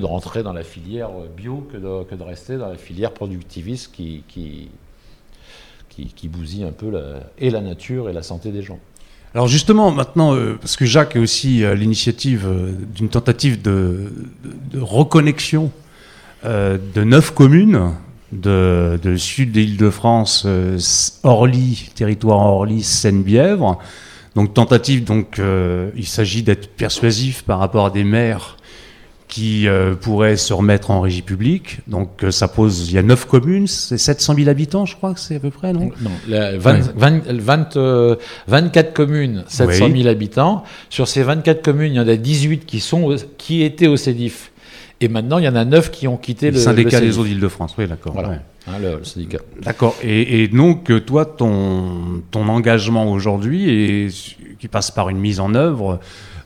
rentrer dans la filière bio que de, rester dans la filière productiviste qui, bousille un peu la- et la nature et la santé des gens. Alors justement, maintenant, euh, parce que Jacques est aussi à l'initiative euh, d'une tentative de reconnexion euh, de neuf communes de, de sud de l'Île-de-France, euh, Orly, territoire Orly, Seine-Bièvre. Donc tentative, donc euh, il s'agit d'être persuasif par rapport à des maires qui euh, pourraient se remettre en régie publique. Donc euh, ça pose, il y a neuf communes, c'est 700 000 habitants, je crois que c'est à peu près, non? Non, la- 20 Ouais. 20 20, euh, 24 communes, 700 000 habitants. Sur ces 24 communes, il y en a 18 qui, sont, qui étaient au CEDIF. Et maintenant, il y en a 9 qui ont quitté Le le, syndicat des eaux d'Île-de-France, oui, d'accord. Voilà, ouais. hein, le, le syndicat. D'accord. Et, et donc, euh, toi, ton, ton engagement aujourd'hui, qui passe par une mise en œuvre,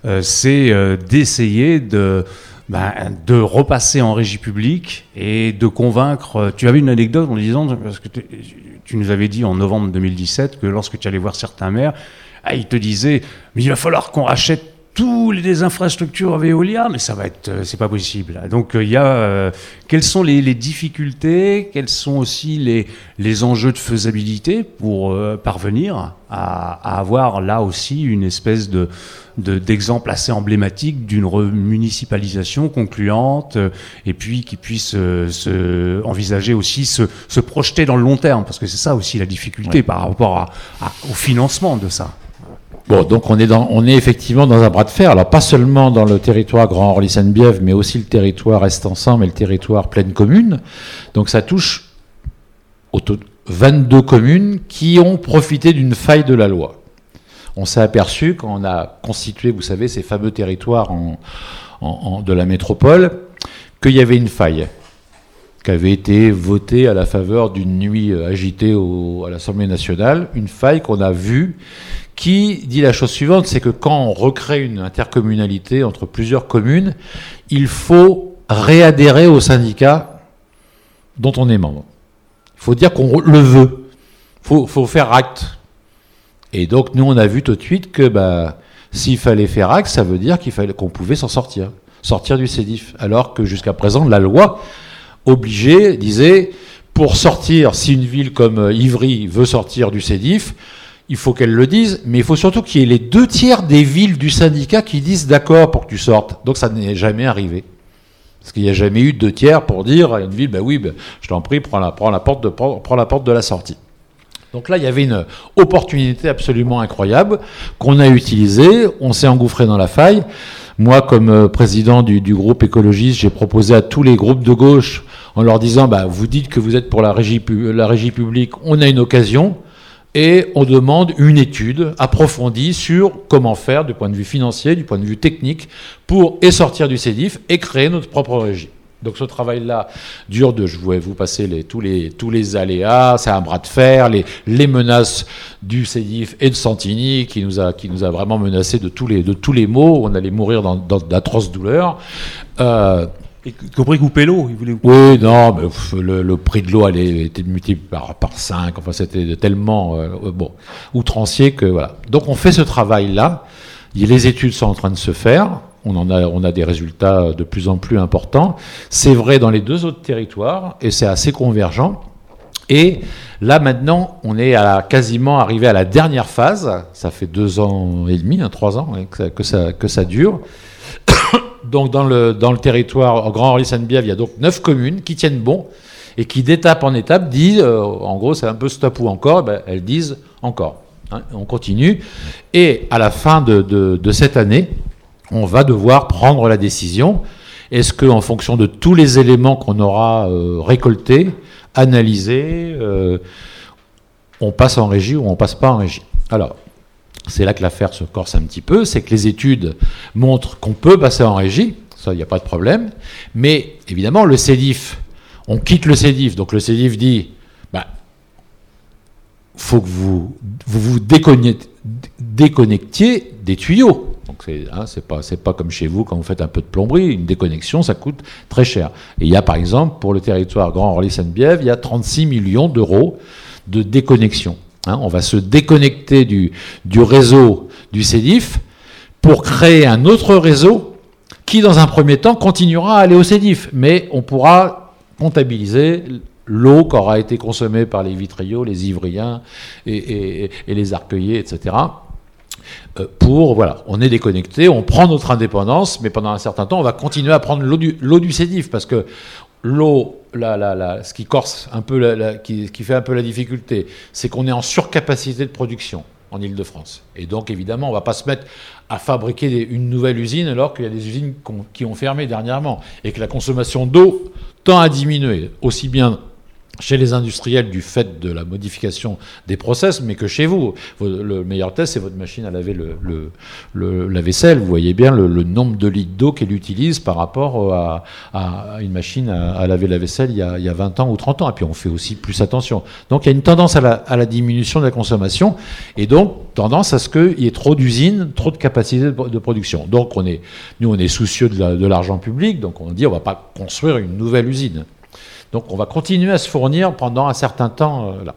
euh, c'est euh, d'essayer de, ben, de repasser en régie publique et de convaincre. Tu avais une anecdote en disant, parce que tu, tu nous avais dit en novembre 2017 que lorsque tu allais voir certains maires, ah, ils te disaient, mais il va falloir qu'on rachète tous les infrastructures Veolia, mais ça va être, euh, c'est pas possible. Donc euh, il y a, euh, quelles sont les, les difficultés, quels sont aussi les, les enjeux de faisabilité pour euh, parvenir à, à avoir là aussi une espèce de de- d'exemple assez emblématique d'une municipalisation concluante euh, et puis qui puisse euh, se envisager aussi se, se projeter dans le long terme? Parce que c'est ça aussi la difficulté Ouais. par rapport à- à- au financement de ça. Bon, donc on est, dans, est effectivement dans un bras de fer. Alors pas seulement dans le territoire Grand Orly Seine-Bièvre, mais aussi le territoire Reste Ensemble et le territoire Pleine Commune. Donc ça touche au to- 22 communes qui ont profité d'une faille de la loi. On s'est aperçu quand on a constitué, vous savez, ces fameux territoires de la métropole, qu'il y avait une faille qui avait été votée à la faveur d'une nuit euh, agitée à l'Assemblée nationale, une faille qu'on a vue qui dit la chose suivante, c'est que quand on recrée une intercommunalité entre plusieurs communes, il faut réadhérer au syndicat dont on est membre. Il faut dire qu'on le veut. Il faut, faut faire acte. Et donc nous, on a vu tout de suite que bah, s'il fallait faire acte, ça veut dire qu'il fallait qu'on pouvait s'en sortir, sortir du CEDIF. Alors que jusqu'à présent, la loi obligeait, disait, pour sortir, si une ville comme euh, Ivry veut sortir du CEDIF, il faut qu'elle le dise, mais il faut surtout qu'il y ait les deux tiers des villes du syndicat qui disent d'accord pour que tu sortes. Donc ça n'est jamais arrivé. Parce qu'il n'y a jamais eu deux tiers pour dire à une ville, ben oui, ben, je t'en prie, prends la, porte de, la sortie. Donc là, il y avait une opportunité absolument incroyable qu'on a utilisée. On s'est engouffré dans la faille. Moi, comme euh, président du groupe écologiste, j'ai proposé à tous les groupes de gauche, en leur disant, bah, vous dites que vous êtes pour la régie, publique, on a une occasion, et on demande une étude approfondie sur comment faire du point de vue financier, du point de vue technique, pour sortir du CEDIF et créer notre propre régie. Donc ce travail-là dure de, je vais vous passer tous, les, aléas, c'est un bras de fer, les, menaces du CEDIF et de Santini qui nous a, vraiment menacés de tous les, maux, on allait mourir dans, dans d'atroces douleurs. Euh, Y compris couper l'eau, il voulait oui, non, le, prix de l'eau était multiplié par, par 5, enfin c'était tellement euh, outrancier que voilà. Donc on fait ce travail-là, les études sont en train de se faire, on, en a, on a des résultats de plus en plus importants. C'est vrai dans les deux autres territoires, et c'est assez convergent. Et là maintenant, on est quasiment arrivé à la dernière phase, ça fait deux ans et demi, hein, trois ans hein, que, ça, que ça dure. Donc dans le, territoire Grand Orly Sainte-Bièvre, il y a donc neuf communes qui tiennent bon et qui d'étape en étape disent, euh, en gros c'est un peu stop ou encore, eh ben, elles disent encore. hein, on continue. Et à la fin de, cette année, on va devoir prendre la décision. Est-ce qu'en fonction de tous les éléments qu'on aura euh, récoltés, analysés, euh, on passe en régie ou on passe pas en régie? C'est là que l'affaire se corse un petit peu, c'est que les études montrent qu'on peut passer en régie, ça, il n'y a pas de problème, mais évidemment, le CEDIF, on quitte le CEDIF, donc le CEDIF dit, bah, faut que vous vous, déconnectiez, des tuyaux. Donc c'est hein, pas comme chez vous quand vous faites un peu de plomberie, une déconnexion ça coûte très cher. Il y a par exemple pour le territoire Grand Orly Sainte-Bièvre, il y a 36 millions d'euros de déconnexion. Hein, on va se déconnecter du, réseau du CEDIF pour créer un autre réseau qui, dans un premier temps, continuera à aller au CEDIF. Mais on pourra comptabiliser l'eau qu'aura été consommée par les vitriaux, les ivriens et, les arcueillers, etc. Euh, Pour, voilà, on est déconnecté, on prend notre indépendance, mais pendant un certain temps, on va continuer à prendre l'eau du, l'eau du sédif, parce que l'eau, la, la, la- ce qui corse un peu, qui, fait un peu la difficulté, c'est qu'on est en surcapacité de production en Ile-de-France. Et donc, évidemment, on ne va pas se mettre à fabriquer une nouvelle usine alors qu'il y a des usines qui ont fermé dernièrement et que la consommation d'eau tend à diminuer, aussi bien chez les industriels du fait de la modification des process, mais que chez vous. Le meilleur test, c'est votre machine à laver la vaisselle. Vous voyez bien le, nombre de litres d'eau qu'elle utilise par rapport à, à une machine à, laver la vaisselle il y, a, il y a 20 ans ou 30 ans. Et puis on fait aussi plus attention. Donc il y a une tendance à la, diminution de la consommation et donc tendance à ce qu'il y ait trop d'usines, trop de capacité de, production. Donc on est, nous, on est soucieux de l'argent public, donc on dit on ne va pas construire une nouvelle usine. Donc on va continuer à se fournir pendant un certain temps euh, là.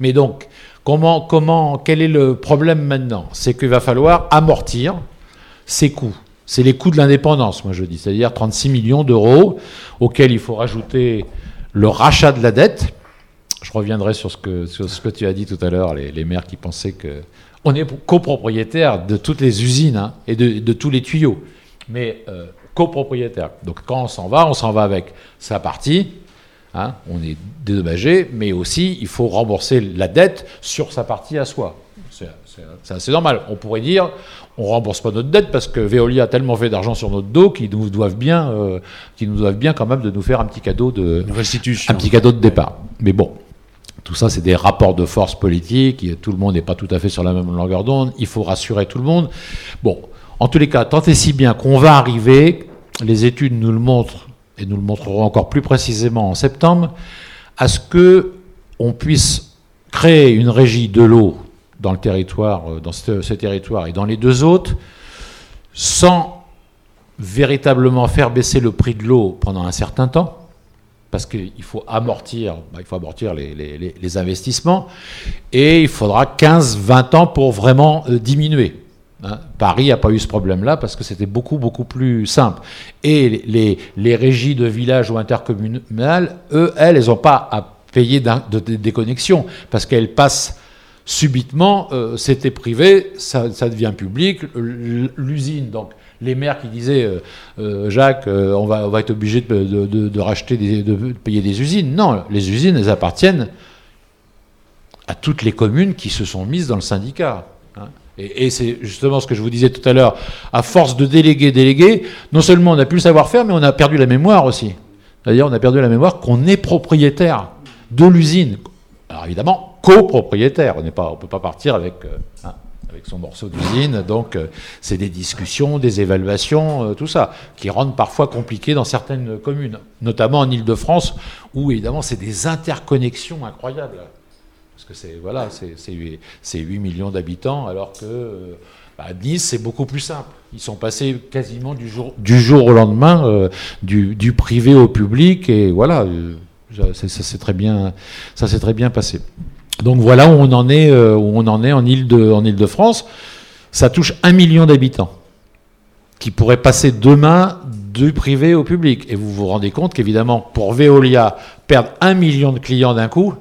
Mais donc, comment, comment, quel est le problème maintenant? C'est qu'il va falloir amortir ces coûts. C'est les coûts de l'indépendance, moi je dis, c'est-à-dire 36 millions d'euros auxquels il faut rajouter le rachat de la dette. Je reviendrai sur ce que, sur ce que tu as dit tout à l'heure, les, maires qui pensaient que on est copropriétaire de toutes les usines hein, et de, de tous les tuyaux, mais euh, copropriétaire. Donc quand on s'en va, on s'en va avec sa partie. hein, on est dédommagé, mais aussi il faut rembourser la dette sur sa partie à soi. C'est assez normal. On pourrait dire, on rembourse pas notre dette parce que Veolia a tellement fait d'argent sur notre dos qu'ils nous doivent bien, euh, qu'ils nous doivent bien quand même de nous faire un petit cadeau de, Une restitution. un petit cadeau de départ. Mais bon, tout ça, c'est des rapports de force politique. Tout le monde n'est pas tout à fait sur la même longueur d'onde. Il faut rassurer tout le monde. Bon, en tous les cas, tant et si bien qu'on va arriver, les études nous le montrent, et nous le montrerons encore plus précisément en septembre, à ce que on puisse créer une régie de l'eau dans le territoire, euh, dans ce, territoire et dans les deux autres, sans véritablement faire baisser le prix de l'eau pendant un certain temps, parce qu'il faut amortir, bah, les investissements, et il faudra 15-20 ans pour vraiment euh, diminuer. Hein. Paris n'a pas eu ce problème-là parce que c'était beaucoup, beaucoup plus simple. Et les, régies de villages ou intercommunales, elles, elles n'ont pas à payer de, déconnexion parce qu'elles passent subitement, euh, c'était privé, ça, devient public, l'usine, donc les maires qui disaient euh, euh, Jacques, on, va, être obligé de, racheter, de payer des usines. Non, les usines, elles appartiennent à toutes les communes qui se sont mises dans le syndicat. hein. Et, c'est justement ce que je vous disais tout à l'heure, à force de déléguer, déléguer, non seulement on n'a plus le savoir-faire, mais on a perdu la mémoire aussi. C'est-à-dire on a perdu la mémoire qu'on est propriétaire de l'usine. Alors évidemment, copropriétaire. On ne peut pas partir avec, euh, hein, avec son morceau d'usine. Donc euh, c'est des discussions, des évaluations, euh, tout ça, qui rendent parfois compliqué dans certaines communes, notamment en Ile-de-France, où évidemment c'est des interconnexions incroyables. Que c'est voilà, c'est- c'est huit- c'est 8 millions d'habitants, alors que euh, bah, Nice, c'est beaucoup plus simple. Ils sont passés quasiment du jour, du jour au lendemain, euh, du, du privé au public, et voilà, euh, ça, ça s'est très bien, très passé. Donc voilà où on en est, euh, où on en est en île de, en Île-de-France. Ça touche un million d'habitants qui pourraient passer demain du privé au public. Et vous vous rendez compte qu'évidemment, pour Veolia, perdre un million de clients d'un coup,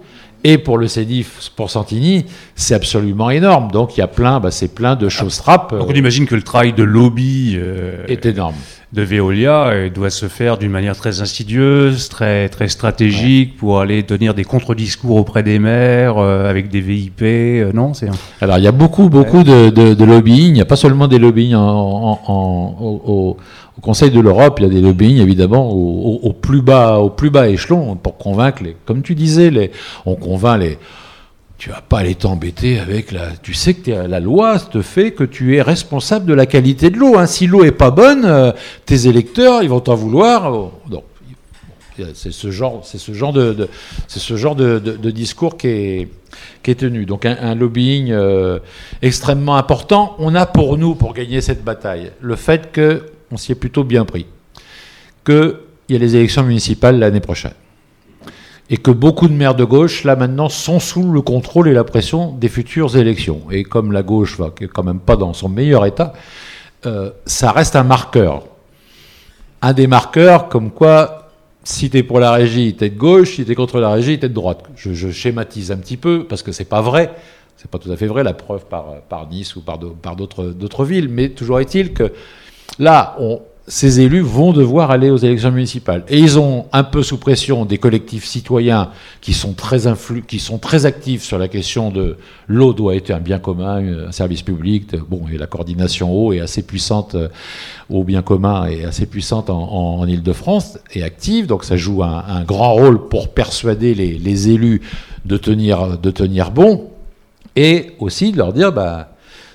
et pour le CEDIF, pour Santini, c'est absolument énorme. Donc il y a plein, bah, c'est plein de choses trappes. Donc on imagine que le travail de lobby euh, est énorme. De Veolia doit se faire d'une manière très insidieuse, très, très stratégique, pour aller tenir des contre-discours auprès des maires, euh, avec des VIP. euh, non, c'est Alors il y a beaucoup, beaucoup de, de, de lobbying. Il n'y a pas seulement des lobbying en, en- en- au, au- au Conseil de l'Europe, il y a des lobbying évidemment au, au- au plus bas, au plus bas échelon pour convaincre les. Comme tu disais, les, on convainc les. Tu vas pas aller t'embêter avec la. Tu sais que la loi te fait que tu es responsable de la qualité de l'eau. hein. Si l'eau est pas bonne, euh, tes électeurs ils vont t'en vouloir. C'est ce genre, c'est ce genre de, c'est ce genre de, discours qui est, qui est tenu. Donc un, un lobbying euh, extrêmement important. On a pour nous, pour gagner cette bataille, le fait que on s'y est plutôt bien pris, qu'il y a les élections municipales l'année prochaine, et que beaucoup de maires de gauche là maintenant sont sous le contrôle et la pression des futures élections. Et comme la gauche va quand même pas dans son meilleur état, euh, ça reste un marqueur, un des marqueurs comme quoi si tu es pour la régie, tu es de gauche, si tu es contre la régie, tu es de droite. Je, schématise un petit peu, parce que c'est pas vrai. C'est pas tout à fait vrai, la preuve par, Nice ou par d'autres villes. Mais toujours est-il que là, on, ces élus vont devoir aller aux élections municipales. Et ils ont un peu sous pression des collectifs citoyens qui sont très, influ qui sont très actifs sur la question de l'eau doit être un bien commun, un service public. de- bon, et la coordination eau est assez puissante euh, au bien commun et assez puissante en, Ile-de-France et active. Donc ça joue un, grand rôle pour persuader les, les élus de tenir, de tenir bon et aussi de leur dire bah,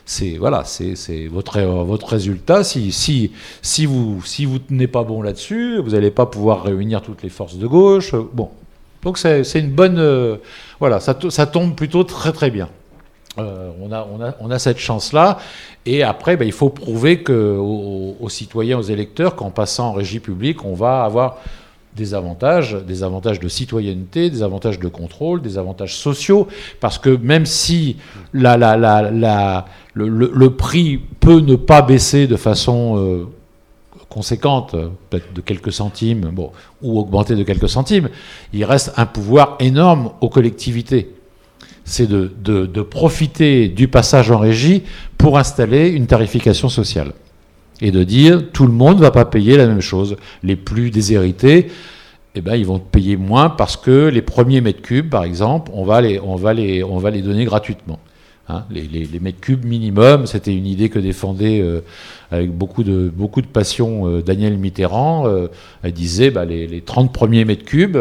c'est voilà, c'est votre votre résultat. Si si si vous si vous tenez pas bon là-dessus, vous n'allez pas pouvoir réunir toutes les forces de gauche. Bon, donc c'est une bonne euh, voilà, ça ça tombe plutôt très très bien. Euh, on, a, on, a, on a cette chance-là. Et après, ben, il faut prouver que, aux, aux citoyens, aux électeurs, qu'en passant en régie publique, on va avoir des avantages, des avantages de citoyenneté, des avantages de contrôle, des avantages sociaux, parce que même si la, la, la, la- le, prix peut ne pas baisser de façon euh, conséquente, euh, peut-être de quelques centimes, ou augmenter de quelques centimes, il reste un pouvoir énorme aux collectivités c'est de, profiter du passage en régie pour installer une tarification sociale. Et de dire, tout le monde ne va pas payer la même chose. Les plus déshérités, eh ben, ils vont payer moins parce que les premiers mètres cubes, par exemple, on va les donner gratuitement. Hein, les, les- les mètres cubes minimum, c'était une idée que défendait euh, avec beaucoup de, beaucoup de passion euh, Daniel Mitterrand. Euh, elle disait bah, les, les 30 premiers mètres cubes,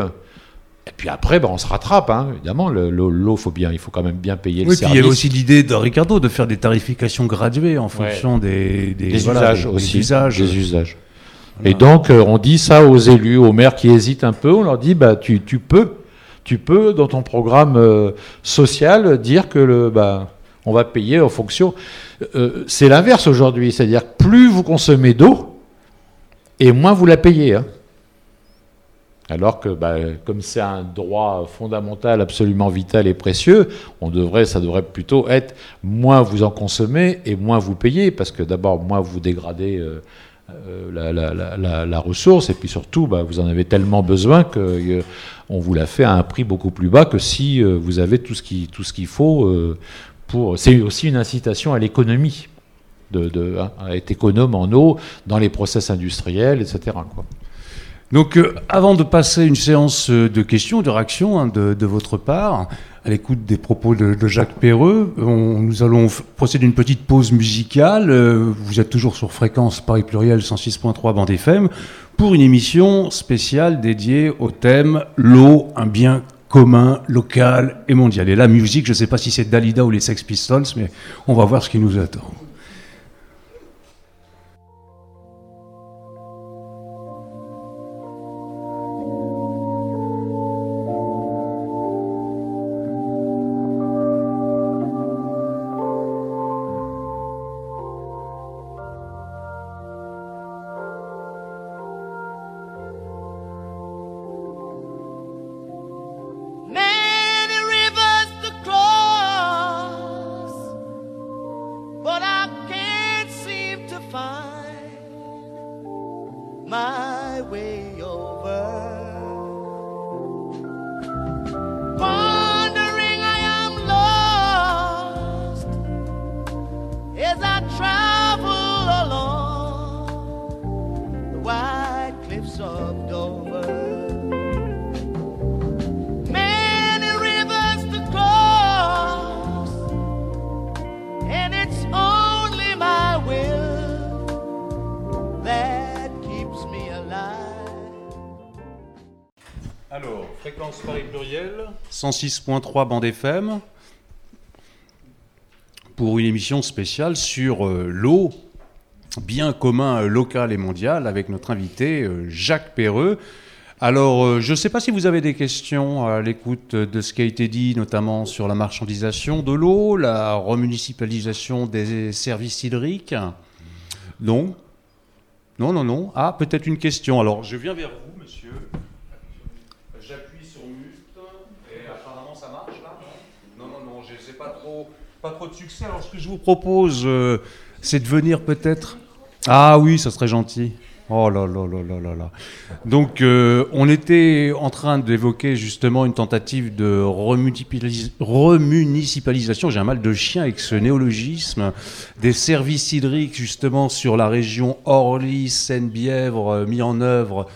et puis après, bah, on se rattrape, hein. évidemment. le- L'eau, faut bien, il faut quand même bien payer le Oui, puis il y service. avait aussi l'idée de Ricardo de faire des tarifications graduées en fonction des, des, des voilà, usages des- aussi. usages. Des usages. Et donc, euh, on dit ça aux élus, aux maires qui hésitent un peu. On leur dit, bah, tu, tu peux, tu peux dans ton programme social dire que le, bah, on va payer en fonction. Euh, c'est l'inverse aujourd'hui, c'est-à-dire plus vous consommez d'eau, et moins vous la payez. hein. Alors que, bah, comme c'est un droit fondamental, absolument vital et précieux, on devrait, ça devrait plutôt être moins vous en consommez et moins vous payez, parce que d'abord, moins vous dégradez euh, euh, la, ressource, et puis surtout, bah, vous en avez tellement besoin que euh, on vous la fait à un prix beaucoup plus bas que si vous avez tout ce qu'il faut C'est aussi une incitation à l'économie. Hein, à être économe en eau dans les process industriels, etc. Donc, euh, avant de passer une séance euh, de questions, de réactions hein, de, votre part, à l'écoute des propos de, Jacques Perreux, nous allons procéder à une petite pause musicale. Euh, vous êtes toujours sur fréquence Paris Pluriel 106.3 bande FM pour une émission spéciale dédiée au thème l'eau, un bien commun, local et mondial. Et la musique, je ne sais pas si c'est Dalida ou les Sex Pistols, mais on va voir ce qui nous attend. Alors, fréquence Paris pluriel 106.3 bande FM pour une émission spéciale sur euh, l'eau, bien commun euh, local et mondial, avec notre invité euh, Jacques Perreux. Alors, je ne sais pas si vous avez des questions à l'écoute de ce qui a été dit, notamment sur la marchandisation de l'eau, la remunicipalisation des services hydriques. Non Non, non, non. Ah, peut-être une question. Alors, je viens vers vous, monsieur. J'appuie sur mute et apparemment ça marche là Non, non, non, je sais pas trop, pas trop de succès. Alors ce que je vous propose, euh, c'est de venir peut-être. Ah oui, ça serait gentil. Oh là là là là là là. Donc, euh, on était en train d'évoquer justement une tentative de remunicipalisation. J'ai un mal de chien avec ce néologisme des services hydriques justement sur la région Orly, Seine-Bièvre, euh, mis en œuvre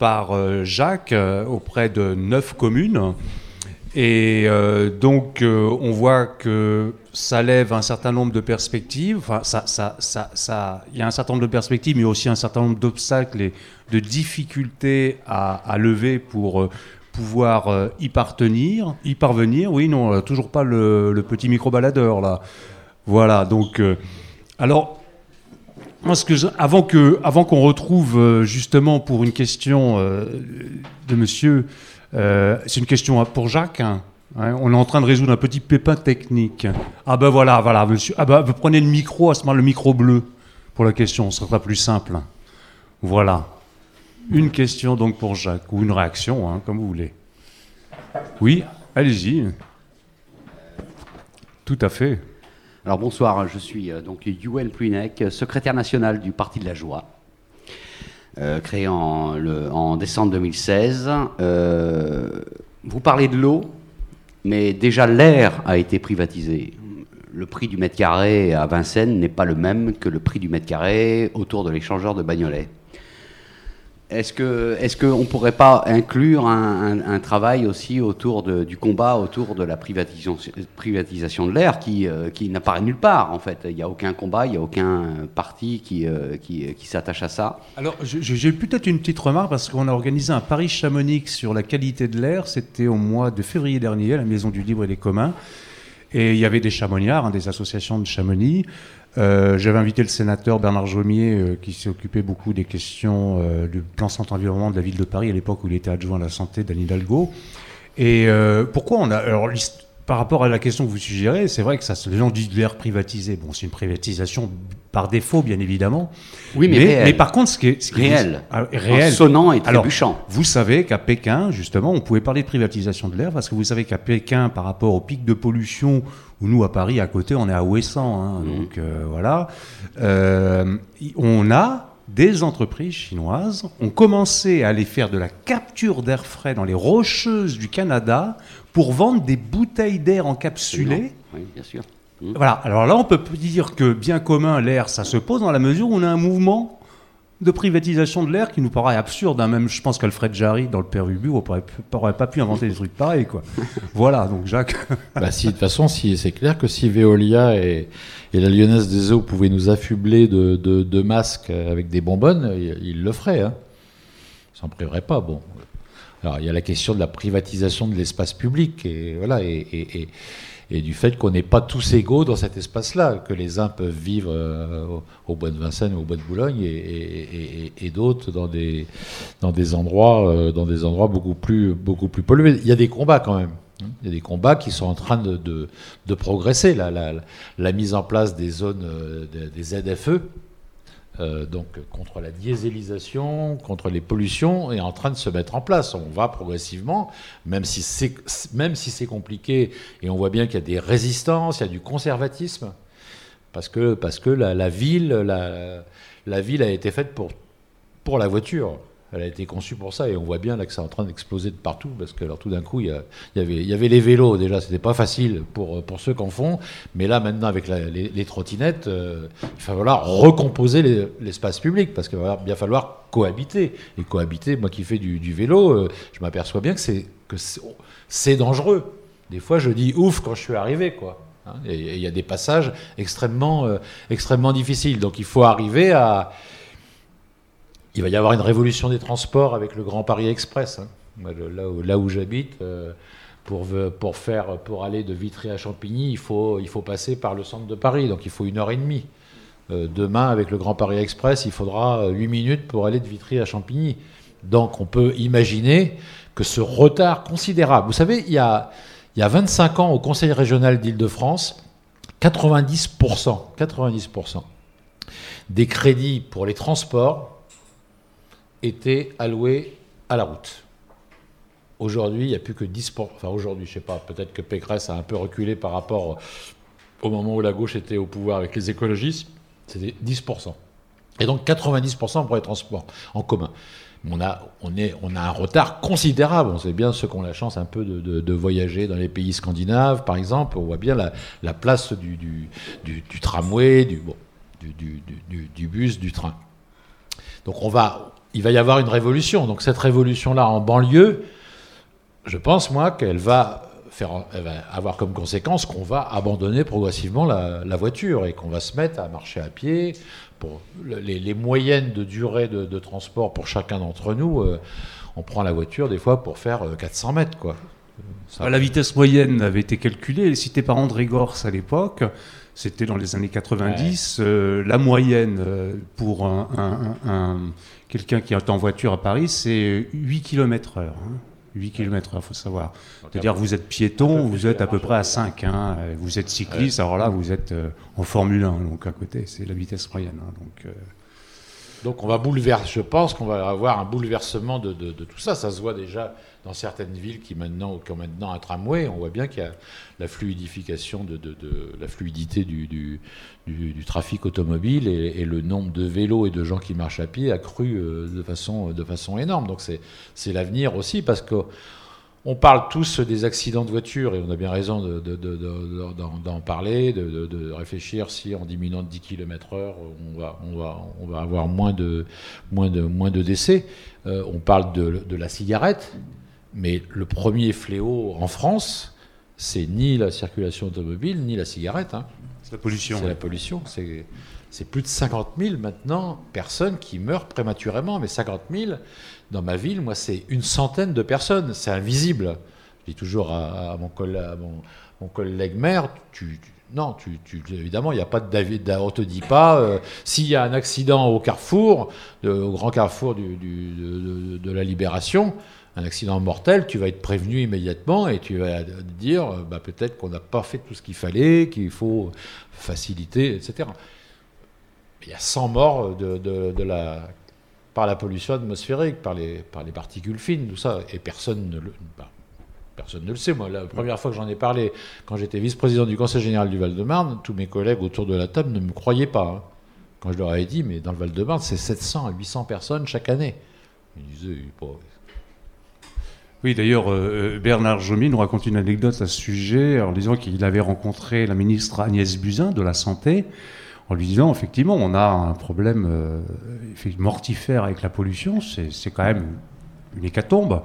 par Jacques auprès de neuf communes. Et euh, donc, euh, on voit que ça lève un certain nombre de perspectives. Enfin, ça, ça, ça, ça, il y a un certain nombre de perspectives, mais aussi un certain nombre d'obstacles et de difficultés à, lever pour euh, pouvoir y partenir, y parvenir. Oui, non, toujours pas le, petit micro-baladeur là. Voilà. Donc, alors, que avant qu'on retrouve justement pour une question de Monsieur, euh, c'est une question pour Jacques. hein. Ouais, on est en train de résoudre un petit pépin technique. Ah ben voilà, voilà, Monsieur. Ah ben vous prenez le micro, à ce moment le micro bleu pour la question, ce sera plus simple. Voilà. Une question donc pour Jacques ou une réaction, hein, comme vous voulez. Oui, allez-y. Tout à fait. Alors bonsoir, je suis euh, donc Yuel Pluinec, secrétaire national du Parti de la Joie, euh, créé en, décembre 2016. Euh, vous parlez de l'eau, mais déjà l'air a été privatisé. Le prix du mètre carré à Vincennes n'est pas le même que le prix du mètre carré autour de l'échangeur de Bagnolet. Est-ce que est-ce pourrait pas inclure un, travail aussi autour de- du combat autour de la privatisation, privatisation de l'air qui, euh, qui n'apparaît nulle part en fait? Il n'y a aucun combat, il n'y a aucun parti qui, euh, qui, qui s'attache à ça. Alors, j'ai peut-être une petite remarque parce qu'on a organisé un Paris Chamonix sur la qualité de l'air. C'était au mois de février dernier à la Maison du Livre et des Communs. Et il y avait des chamoniards, hein, des associations de Chamonix. Euh, J'avais invité le sénateur Bernard Jomier, euh, qui s'est occupé beaucoup des questions euh, du plan santé environnement de la ville de Paris à l'époque où il était adjoint à la santé d'Anne Hidalgo. Et pourquoi on a. Alors, par rapport à la question que vous suggérez, c'est vrai que ça, les gens disent l'air privatisé. Bon, c'est une privatisation par défaut, bien évidemment. Oui, mais réel. par contre, ce qui est, ce qui est- Réel. Ah, réel. sonnant et Alors, trébuchant. vous savez qu'à Pékin, justement, on pouvait parler de privatisation de l'air parce que vous savez qu'à Pékin, par rapport au pic de pollution, où nous, à Paris, à côté, on est à Ouessant, hein, Mhm. donc euh, voilà, euh, on a des entreprises chinoises ont commencé à aller faire de la capture d'air frais dans les rocheuses du Canada pour vendre des bouteilles d'air encapsulées. Oui, bien sûr. Voilà, alors là, on peut dire que bien commun, l'air, ça se pose dans la mesure où on a un mouvement de privatisation de l'air qui nous paraît absurde. hein. Même, je pense qu'Alfred Jarry, dans le Père Ubu, n'aurait pas pu inventer des trucs pareils. Quoi. voilà, donc Jacques. Bah, si, de toute façon, si, c'est clair que si Veolia et, et la Lyonnaise des Eaux pouvaient nous affubler de, de, de masques avec des bonbonnes, ils, ils le feraient. Hein. Ils s'en priveraient pas. Bon. Alors, il y a la question de la privatisation de l'espace public et, voilà, et, du fait qu'on n'est pas tous égaux dans cet espace-là, que les uns peuvent vivre euh, au, bois de Vincennes ou au bois de Boulogne et, d'autres dans des, dans des endroits, euh, dans des endroits beaucoup plus, beaucoup plus pollués. Il y a des combats quand même. Il y a des combats qui sont en train de, de, progresser. La, la, mise en place des zones euh, des ZFE, euh, donc contre la dieselisation, contre les pollutions, est en train de se mettre en place. On va progressivement, même si c'est si compliqué, et on voit bien qu'il y a des résistances, il y a du conservatisme, parce que parce que la, la ville la, la ville a été faite pour pour la voiture. Elle a été conçue pour ça et on voit bien là que c'est en train d'exploser de partout parce que alors tout d'un coup il y, avait les vélos déjà c'était pas facile pour pour ceux qui en font mais là maintenant avec les, trottinettes euh, il va falloir recomposer les- l'espace public parce qu'il va bien falloir cohabiter. Et cohabiter moi qui fais du, vélo euh, je m'aperçois bien que c'est que c'est- dangereux. Des fois je dis ouf quand je suis arrivé quoi Hein, il y a des passages extrêmement euh, extrêmement difficiles. Donc il faut arriver à il va y avoir une révolution des transports avec le Grand Paris Express. hein. Là où, j'habite, euh, pour, aller de Vitry à Champigny, il faut, passer par le centre de Paris, donc il faut une heure et demie. Euh, demain, avec le Grand Paris Express, il faudra 8 minutes pour aller de Vitry à Champigny. Donc on peut imaginer que ce retard considérable, vous savez, il y a, il y a 25 ans au Conseil régional d'Île-de-France, 90%, 90% des crédits pour les transports étaient alloués à la route. Aujourd'hui, il n'y a plus que 10%. Enfin, aujourd'hui, je ne sais pas, peut-être que Pécresse a un peu reculé par rapport au moment où la gauche était au pouvoir avec les écologistes. C'était 10%. Et donc 90% pour les transports en commun. On a, on, est, on a un retard considérable. On sait bien ceux qui ont la chance un peu de, de- voyager dans les pays scandinaves, par exemple. On voit bien la, la place du, du, du- du tramway, du- du- du bus, du train. Donc on va, il va y avoir une révolution. Donc cette révolution-là en banlieue, je pense moi qu'elle va faire, elle va avoir comme conséquence qu'on va abandonner progressivement la, la voiture et qu'on va se mettre à marcher à pied. Pour le- les, les moyennes de durée de, de transport pour chacun d'entre nous, euh, on prend la voiture des fois pour faire euh, 400 mètres, quoi. Ça- Bah, La vitesse moyenne avait été calculée, citée par André Gors à l'époque. C'était dans les années 90. euh, la moyenne euh, pour un, un- un- un- quelqu'un qui est en voiture à Paris, c'est 8 km heure. hein. 8 km heure, faut savoir. C'est-à-dire vous êtes piéton, vous êtes à peu près à 5. hein. Vous êtes cycliste, alors là, vous êtes euh, en Formule 1, donc à côté, c'est la vitesse moyenne. hein. donc, euh, Donc on va bouleverser, je pense qu'on va avoir un bouleversement de, tout ça. Ça se voit déjà dans certaines villes qui, maintenant, ont maintenant un tramway. On voit bien qu'il y a la fluidification de, la fluidité du, trafic automobile et, le nombre de vélos et de gens qui marchent à pied a cru euh, de, façon, de façon énorme. Donc c'est l'avenir aussi parce que on parle tous des accidents de voiture et on a bien raison de- de- de- de- d'en parler, de, réfléchir si en diminuant de 10 km heure, on va, on va, on va avoir moins de, moins de, moins de décès. Euh, on parle de, la cigarette, mais le premier fléau en France, c'est ni la circulation automobile, ni la cigarette. hein. c'est la pollution. C'est la pollution. C'est plus de 50 000 maintenant personnes qui meurent prématurément. Mais 50 000, dans ma ville, moi, c'est une centaine de personnes. C'est invisible. Je dis toujours à, mon, collègue, maire, non, évidemment, il n'y a pas de David. On te dit pas euh, s'il y a un accident au carrefour, au grand carrefour de, la Libération, un accident mortel, tu vas être prévenu immédiatement et tu vas dire, euh, bah, peut-être qu'on n'a pas fait tout ce qu'il fallait, qu'il faut faciliter, etc. Il y a 100 morts de la, par la pollution atmosphérique, par les, par les particules fines, tout ça, et personne ne le, bah, personne ne le sait. Moi, la première fois que j'en ai parlé, quand j'étais vice-président du Conseil général du Val-de-Marne, tous mes collègues autour de la table ne me croyaient pas. hein. Quand je leur avais dit, mais dans le Val-de-Marne, c'est 700 à 800 personnes chaque année. Ils disaient, pas- Oui, d'ailleurs, euh, Bernard Jomy nous raconte une anecdote à ce sujet en disant qu'il avait rencontré la ministre Agnès Buzyn de la Santé en lui disant effectivement, on a un problème euh, mortifère avec la pollution, c'est c'est quand même une hécatombe.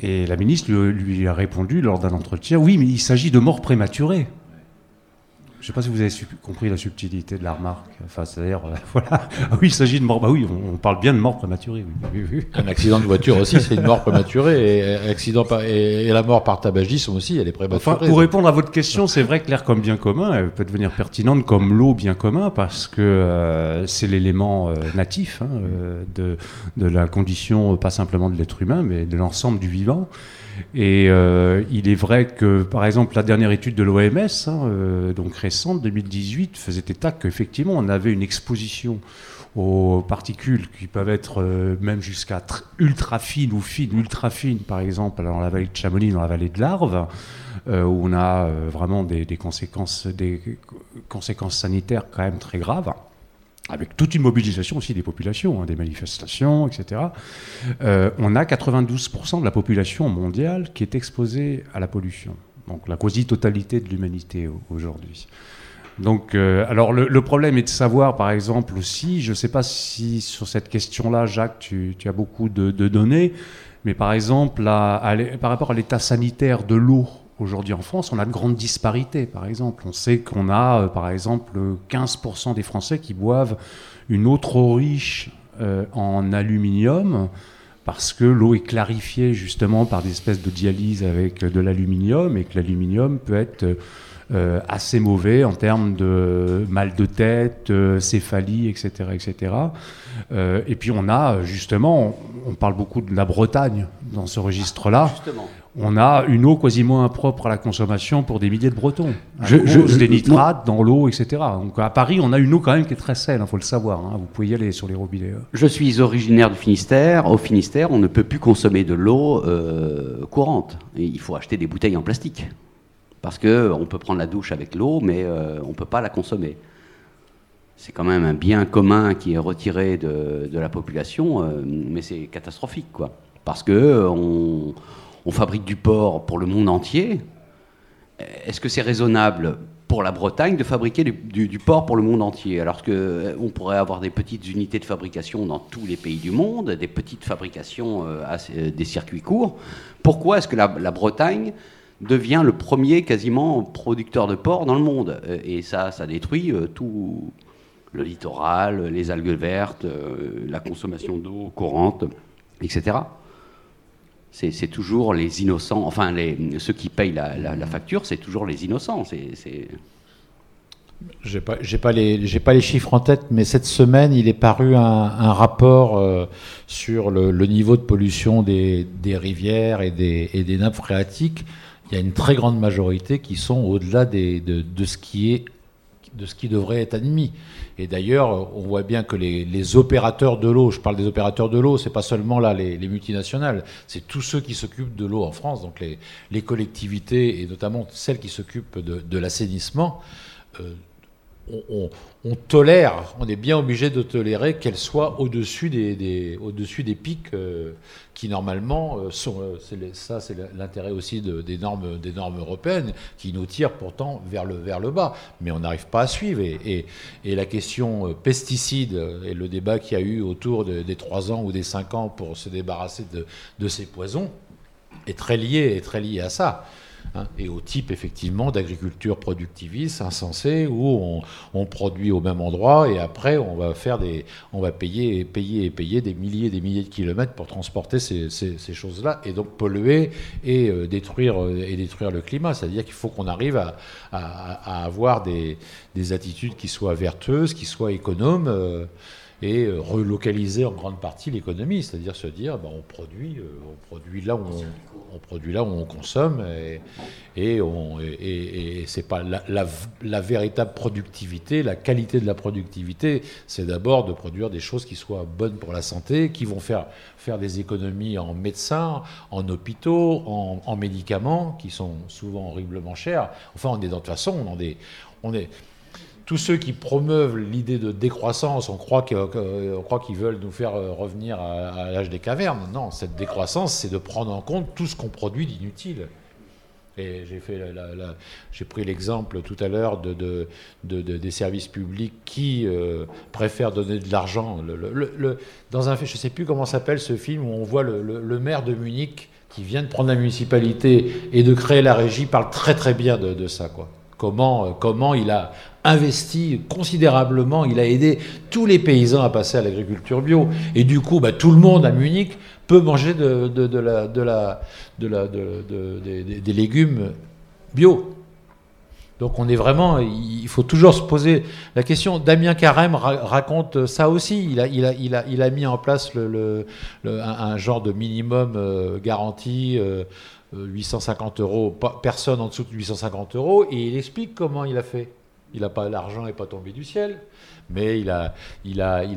Et la ministre lui, lui a répondu lors d'un entretien oui, mais il s'agit de morts prématurées. Je ne sais pas si vous avez compris la subtilité de la remarque. Enfin, c'est-à-dire, euh, voilà. Ah oui, il s'agit de morts. Bah oui, on, on parle bien de. Oui, oui, oui. Un accident de voiture aussi, c'est une mort prématurée. Et, accident par- et, et la mort par tabagisme aussi, elle est prématurée. Enfin, pour répondre à votre question, c'est vrai que l'air comme bien commun elle peut devenir pertinente comme l'eau bien commun parce que euh, c'est l'élément euh, natif hein, euh, de, de la condition, euh, pas simplement de l'être humain, mais de l'ensemble du vivant. Et euh, il est vrai que, par exemple, la dernière étude de l'OMS, hein, euh, donc récente, 2018, faisait état qu'effectivement, on avait une exposition aux particules qui peuvent être euh, même jusqu'à tr- ultra fines ou fines, ultra fines, par exemple, dans la vallée de Chamonix, dans la vallée de l'Arve, où on a vraiment conséquences, des conséquences sanitaires quand même très graves, avec toute une mobilisation aussi des populations, hein, des manifestations, etc. Euh, on a 92% de la population mondiale qui est exposée à la pollution. Donc la quasi-totalité de l'humanité au- aujourd'hui. Donc, euh, alors le, problème est de savoir, par exemple aussi, je ne sais pas si sur cette question-là, Jacques, tu, as beaucoup de, données, mais par exemple, par rapport à l'état sanitaire de l'eau aujourd'hui en France, on a de grandes disparités. Par exemple, on sait qu'on a, euh, par exemple, 15% des Français qui boivent une eau trop riche euh, en aluminium parce que l'eau est clarifiée justement par des espèces de dialyse avec euh, de l'aluminium et que l'aluminium peut être assez mauvais en termes de mal de tête, céphalie, etc. etc. Et puis on a justement, on, parle beaucoup de la Bretagne dans ce registre-là. On a une eau quasiment impropre à la consommation pour des milliers de Bretons. Je- des nitrates dans l'eau, etc. Donc à Paris, on a une eau quand même qui est très saine, il faut le savoir. hein. Vous pouvez y aller sur les robinets. hein. Je suis originaire du Finistère. Au Finistère, on ne peut plus consommer de l'eau euh, courante. Et il faut acheter des bouteilles en plastique. Parce que on peut prendre la douche avec l'eau, mais euh, on ne peut pas la consommer. c'est quand même un bien commun qui est retiré de, de la population, euh, mais c'est catastrophique, quoi. Parce que euh, on, on fabrique du porc pour le monde entier. Est-ce que c'est raisonnable pour la Bretagne de fabriquer du, porc pour le monde entier, alors que euh, pourrait avoir des petites unités de fabrication dans tous les pays du monde, des petites fabrications, euh, euh, des circuits courts? Pourquoi est-ce que la, Bretagne devient le premier quasiment producteur de porc dans le monde? Et ça, ça détruit tout le littoral, les algues vertes, la consommation d'eau courante, etc. C'est toujours les innocents, enfin ceux qui payent la, facture, c'est toujours les innocents. C'est J'ai pas, les, chiffres en tête, mais cette semaine, il est paru un, rapport euh, sur le, niveau de pollution des, rivières et des, nappes phréatiques. Il y a une très grande majorité qui sont au-delà de, de ce qui est, de ce qui devrait être admis. Et d'ailleurs, on voit bien que les, opérateurs de l'eau, je parle des opérateurs de l'eau, c'est pas seulement là les, les multinationales, c'est tous ceux qui s'occupent de l'eau en France, donc les, collectivités et notamment celles qui s'occupent de, de l'assainissement. euh, on, tolère, on est bien obligé de tolérer qu'elle soit au-dessus des, des- pics euh, qui normalement euh, sont. euh, ça, c'est l'intérêt aussi de- des, normes, des normes européennes qui nous tirent pourtant vers le, vers le bas. Mais on n'arrive pas à suivre. Et, la question pesticides et le débat qu'il y a eu autour de- des 3 ans ou des 5 ans pour se débarrasser de, de ces poisons est très lié, est très lié à ça. Hein, et au type effectivement d'agriculture productiviste, insensée, où on, produit au même endroit et après on va faire des, on va payer et payer et payer des milliers et des milliers de kilomètres pour transporter ces, choses-là et donc polluer et euh, détruire euh, et détruire le climat. C'est-à-dire qu'il faut qu'on arrive à, avoir des, des attitudes qui soient vertueuses, qui soient économes. euh, et euh, relocaliser en grande partie l'économie, c'est-à-dire se dire bah, on produit, euh, on produit là où on, produit là où on consomme et, c'est pas la, véritable productivité, la qualité de la productivité, c'est d'abord de produire des choses qui soient bonnes pour la santé, qui vont faire faire des économies en médecins, en hôpitaux, en, en médicaments qui sont souvent horriblement chers. Enfin, on est dans de toute façon, on, on est tous ceux qui promeuvent l'idée de décroissance, on croit qu'ils veulent nous faire euh, revenir à, l'âge des cavernes. Non, cette décroissance, c'est de prendre en compte tout ce qu'on produit d'inutile. Et j'ai pris l'exemple tout à l'heure de, de- de- de- des services publics qui euh, préfèrent donner de l'argent. Dans un, je ne sais plus comment s'appelle ce film où on voit le, maire de Munich qui vient de prendre la municipalité et de créer la régie parle très très bien de, ça. Comment, euh, comment il a investi considérablement, il a aidé tous les paysans à passer à l'agriculture bio. Et du coup, bah, tout le monde à Munich peut manger des- légumes bio. Donc on est vraiment, il faut toujours se poser la question. Damien Carême ra- raconte ça aussi. Il a, mis en place un, genre de minimum euh, garanti, euh, euh, 850 euros, personne en dessous de 850 euros, et il explique comment il a fait. Il pas l'argent n'est pas tombé du ciel, mais il a,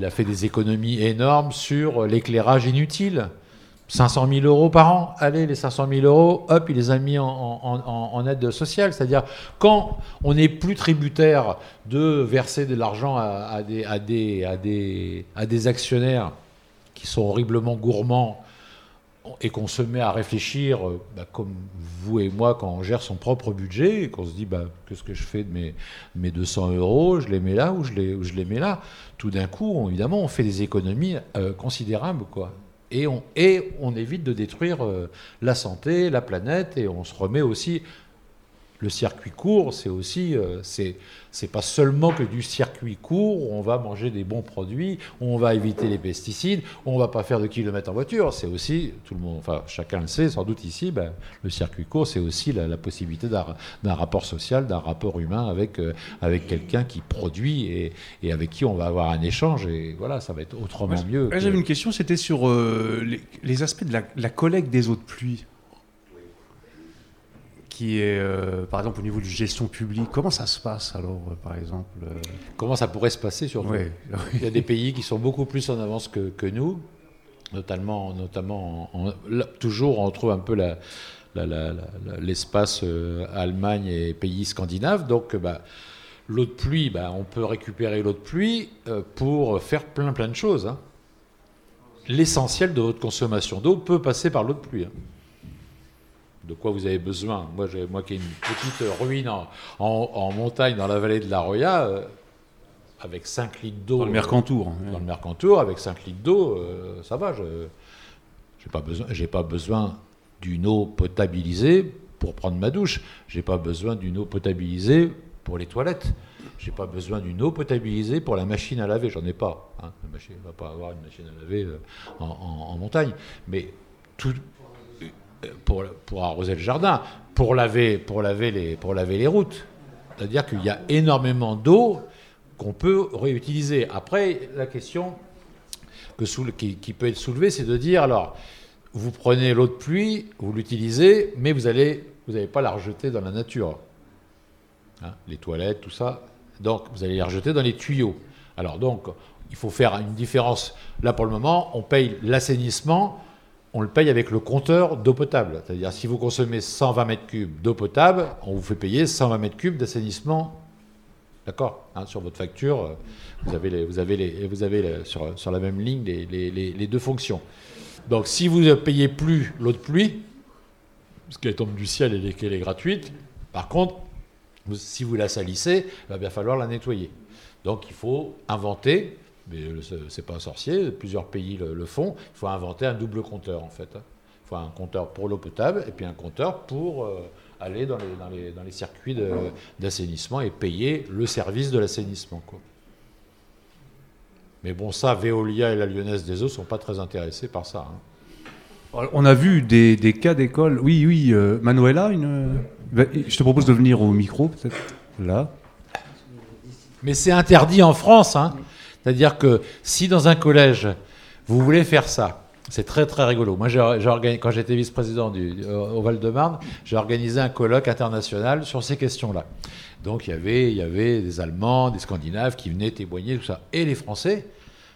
fait des économies énormes sur l'éclairage inutile. 500 000 euros par an, allez, les 500 000 euros, hop, il les a mis en, aide sociale. C'est-à-dire, quand on n'est plus tributaire de verser de l'argent à des actionnaires qui sont horriblement gourmands et qu'on se met à réfléchir, euh, bah, comme vous et moi, quand on gère son propre budget, et qu'on se dit, bah, qu'est-ce que je fais de mes, mes 200 euros Je les mets là ou je les, je les mets là Tout d'un coup, on- évidemment, on fait des économies euh, considérables, quoi. Et on, et on évite de détruire euh, la santé, la planète, et on se remet aussi. Le circuit court, c'est aussi, euh, c'est, pas seulement que du circuit court où on va manger des bons produits, où on va éviter les pesticides, où on va pas faire de kilomètres en voiture. C'est aussi, tout le monde, enfin chacun le sait, sans doute ici, ben, le circuit court, c'est aussi la, la possibilité d'un, rapport social, d'un rapport humain avec, euh, avec quelqu'un qui produit et, et avec qui on va avoir un échange. Et voilà, ça va être autrement mieux. que- J'avais une question, c'était sur euh, les, les aspects de la, la collecte des eaux de pluie. Qui est, euh, par exemple, au niveau de gestion publique. Comment ça se passe alors, euh, par exemple euh, Comment ça pourrait se passer surtout ouais, Il y a des pays qui sont beaucoup plus en avance que, que nous, notamment, notamment en- en- là, toujours on trouve un peu la- la- la- la- la- l'espace Allemagne et pays scandinaves. Donc, bah, L'eau de pluie, ben, on peut récupérer l'eau de pluie pour faire plein plein de choses. hein. L'essentiel de votre consommation d'eau peut passer par l'eau de pluie. hein. De quoi vous avez besoin Moi, j'ai- moi qui ai une petite ruine en, en- en montagne dans la vallée de la Roya, euh, avec 5 litres d'eau. Dans le Mercantour. hein. Dans le Mercantour, avec 5 litres d'eau, euh, ça va. Je n'ai pas besoin, j'ai pas besoin d'une eau potabilisée pour prendre ma douche. J'ai pas besoin d'une eau potabilisée pour les toilettes. J'ai pas besoin d'une eau potabilisée pour la machine à laver. J'en ai pas. Hein. La machine, on va pas avoir une machine à laver euh, en, en- montagne. Mais tout, euh, pour, arroser le jardin, pour laver, pour laver, les, pour laver les routes. C'est-à-dire qu'il y a énormément d'eau qu'on peut réutiliser. Après, la question que qui, peut être soulevée, c'est de dire, alors, vous prenez l'eau de pluie, vous l'utilisez, mais vous allez, vous n'allez pas la rejeter dans la nature. Hein, les toilettes, tout ça. Donc, vous allez les rejeter dans les tuyaux. Alors, donc, il faut faire une différence. Là, pour le moment, on paye l'assainissement, on le paye avec le compteur d'eau potable. C'est-à-dire, si vous consommez 120 mètres cubes d'eau potable, on vous fait payer 120 mètres cubes d'assainissement. D'accord Hein, Sur votre facture, euh, vous vous avez, vous avez les- sur, sur la même ligne les, deux fonctions. Donc, si vous ne payez plus l'eau de pluie, parce qu'elle tombe du ciel et qu'elle est gratuite, par contre, si vous la salissez, il va bien falloir la nettoyer. Donc, il faut inventer, mais c'est- pas un sorcier, plusieurs pays le, le font, il faut inventer un double compteur en fait. hein. Il faut un compteur pour l'eau potable et puis un compteur pour euh, aller dans les, dans les- dans les circuits d'assainissement et payer le service de l'assainissement. Mais bon, ça, Veolia et la Lyonnaise des Eaux sont pas très intéressés par ça. hein. On a vu des, des cas d'école. Oui, oui, euh, Manuela, une... Ben, je te propose de venir au micro, peut-être. Là. Mais c'est interdit en France. hein. C'est-à-dire que si dans un collège, vous voulez faire ça, c'est très très rigolo. Moi, quand j'étais vice-président au Val-de-Marne, j'ai organisé un colloque international sur ces questions-là. Donc il y, avait, il y avait des Allemands, des Scandinaves qui venaient témoigner, tout ça. Et les Français,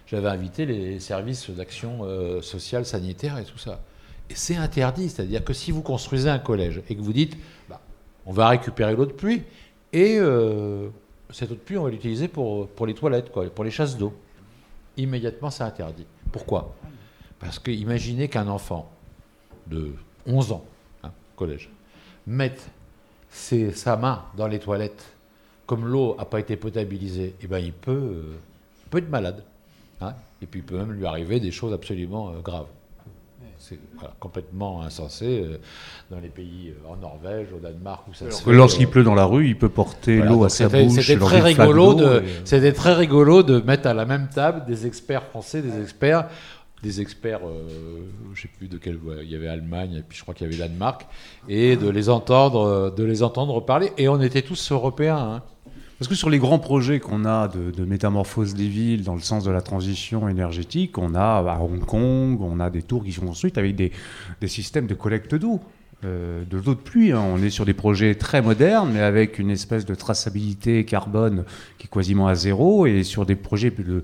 j'avais invité les services d'action euh, sociale, sanitaire et tout ça. Et c'est interdit. C'est-à-dire que si vous construisez un collège et que vous dites, bah, on va récupérer l'eau de pluie et euh, cette eau de pluie, on va l'utiliser pour, les toilettes, pour les chasses d'eau. Immédiatement, c'est interdit. Pourquoi? Parce que imaginez qu'un enfant de 11 ans, hein, collège, mette sa main dans les toilettes, comme l'eau n'a pas été potabilisée, eh ben, il, peut, euh, peut être malade. hein. et puis il peut même lui arriver des choses absolument euh, graves. C'est voilà, complètement insensé euh, dans les pays, euh, en Norvège, au Danemark, où ça se fait, lorsqu'il euh, pleut dans la rue, il peut porter voilà, l'eau à sa c'était- bouche. C'était très rigolo de, et- c'était très rigolo de mettre à la même table des experts français, des experts, des experts, euh, je sais plus de quel, ouais, il y avait Allemagne, et puis je crois qu'il y avait Danemark, et de les entendre, de les entendre parler. Et on était tous européens. hein. Parce que sur les grands projets qu'on a de, métamorphose des villes dans le sens de la transition énergétique, on a à Hong Kong, on a des tours qui sont construites avec des, systèmes de collecte d'eau, euh, de l'eau de pluie. hein. On est sur des projets très modernes, mais avec une espèce de traçabilité carbone qui est quasiment à zéro, et sur des projets de-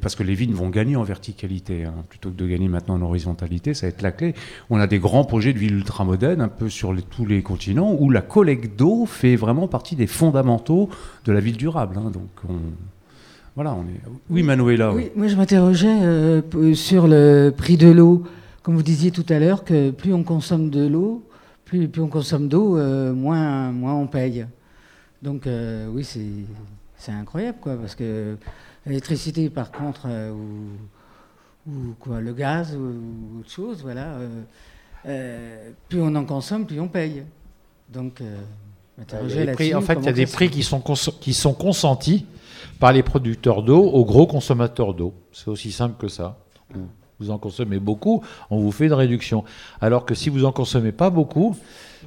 parce que les villes vont gagner en verticalité hein, plutôt que de gagner maintenant en horizontalité, ça va être la clé. On a des grands projets de villes ultramodernes un peu sur tous les continents où la collecte d'eau fait vraiment partie des fondamentaux de la ville durable. hein. Donc on, voilà, on est. Oui, Manuela. Oui, moi je m'interrogeais euh, sur le prix de l'eau. Comme vous disiez tout à l'heure, que plus on consomme de l'eau, plus, on consomme d'eau, euh, moins, moins on paye. Donc euh, oui, c'est c'est incroyable, quoi, parce que l'électricité, par contre, euh, ou, ou quoi, le gaz ou, ou autre chose, voilà, euh, euh, plus on en consomme, plus on paye. Donc, prix- en fait, il y a des prix qui sont, cons- qui sont consentis par les producteurs d'eau aux gros consommateurs d'eau. C'est aussi simple que ça. Vous- Vous en consommez beaucoup, on vous fait une réduction. Alors que si vous en consommez pas beaucoup,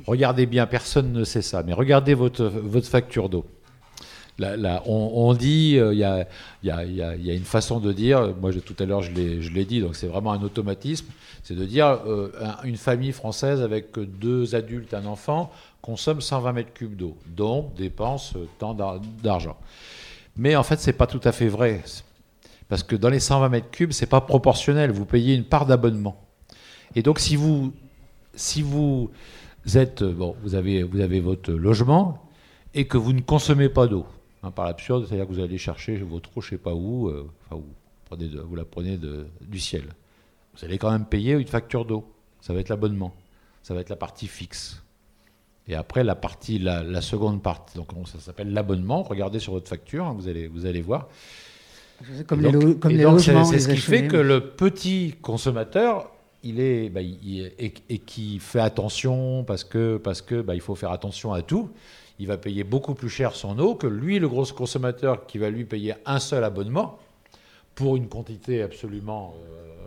regardez bien, personne ne sait ça, mais regardez votre, votre facture d'eau. On, dit, euh, il y, a, une façon de dire, moi tout à l'heure je l'ai dit, donc c'est vraiment un automatisme, c'est de dire euh, un- une famille française avec deux adultes, un enfant, consomme 120 mètres cubes d'eau, donc dépense euh, tant d'ar- d'argent. Mais en fait, c'est pas tout à fait vrai. Parce que dans les 120 mètres cubes, c'est pas proportionnel. Vous payez une part d'abonnement. Et donc, si vous, êtes, avez, vous avez votre logement et que vous ne consommez pas d'eau. Hein, par l'absurde, c'est-à-dire que vous allez chercher votre eau, je sais pas où, euh, enfin, vous, prenez de- vous la prenez de- du ciel. Vous allez quand même payer une facture d'eau. Ça va être l'abonnement. Ça va être la partie fixe. Et après, la partie, la, la seconde partie, donc on- ça s'appelle l'abonnement. Regardez sur votre facture, hein, vous, allez, vous allez voir. Comme Et les, donc- les donc, c'est- ce les qui fait que le petit consommateur, il est, bah, il- et, et qui fait attention parce que parce que bah, il faut faire attention à tout. Il va payer beaucoup plus cher son eau que lui, le gros consommateur, qui va lui payer un seul abonnement pour une quantité absolument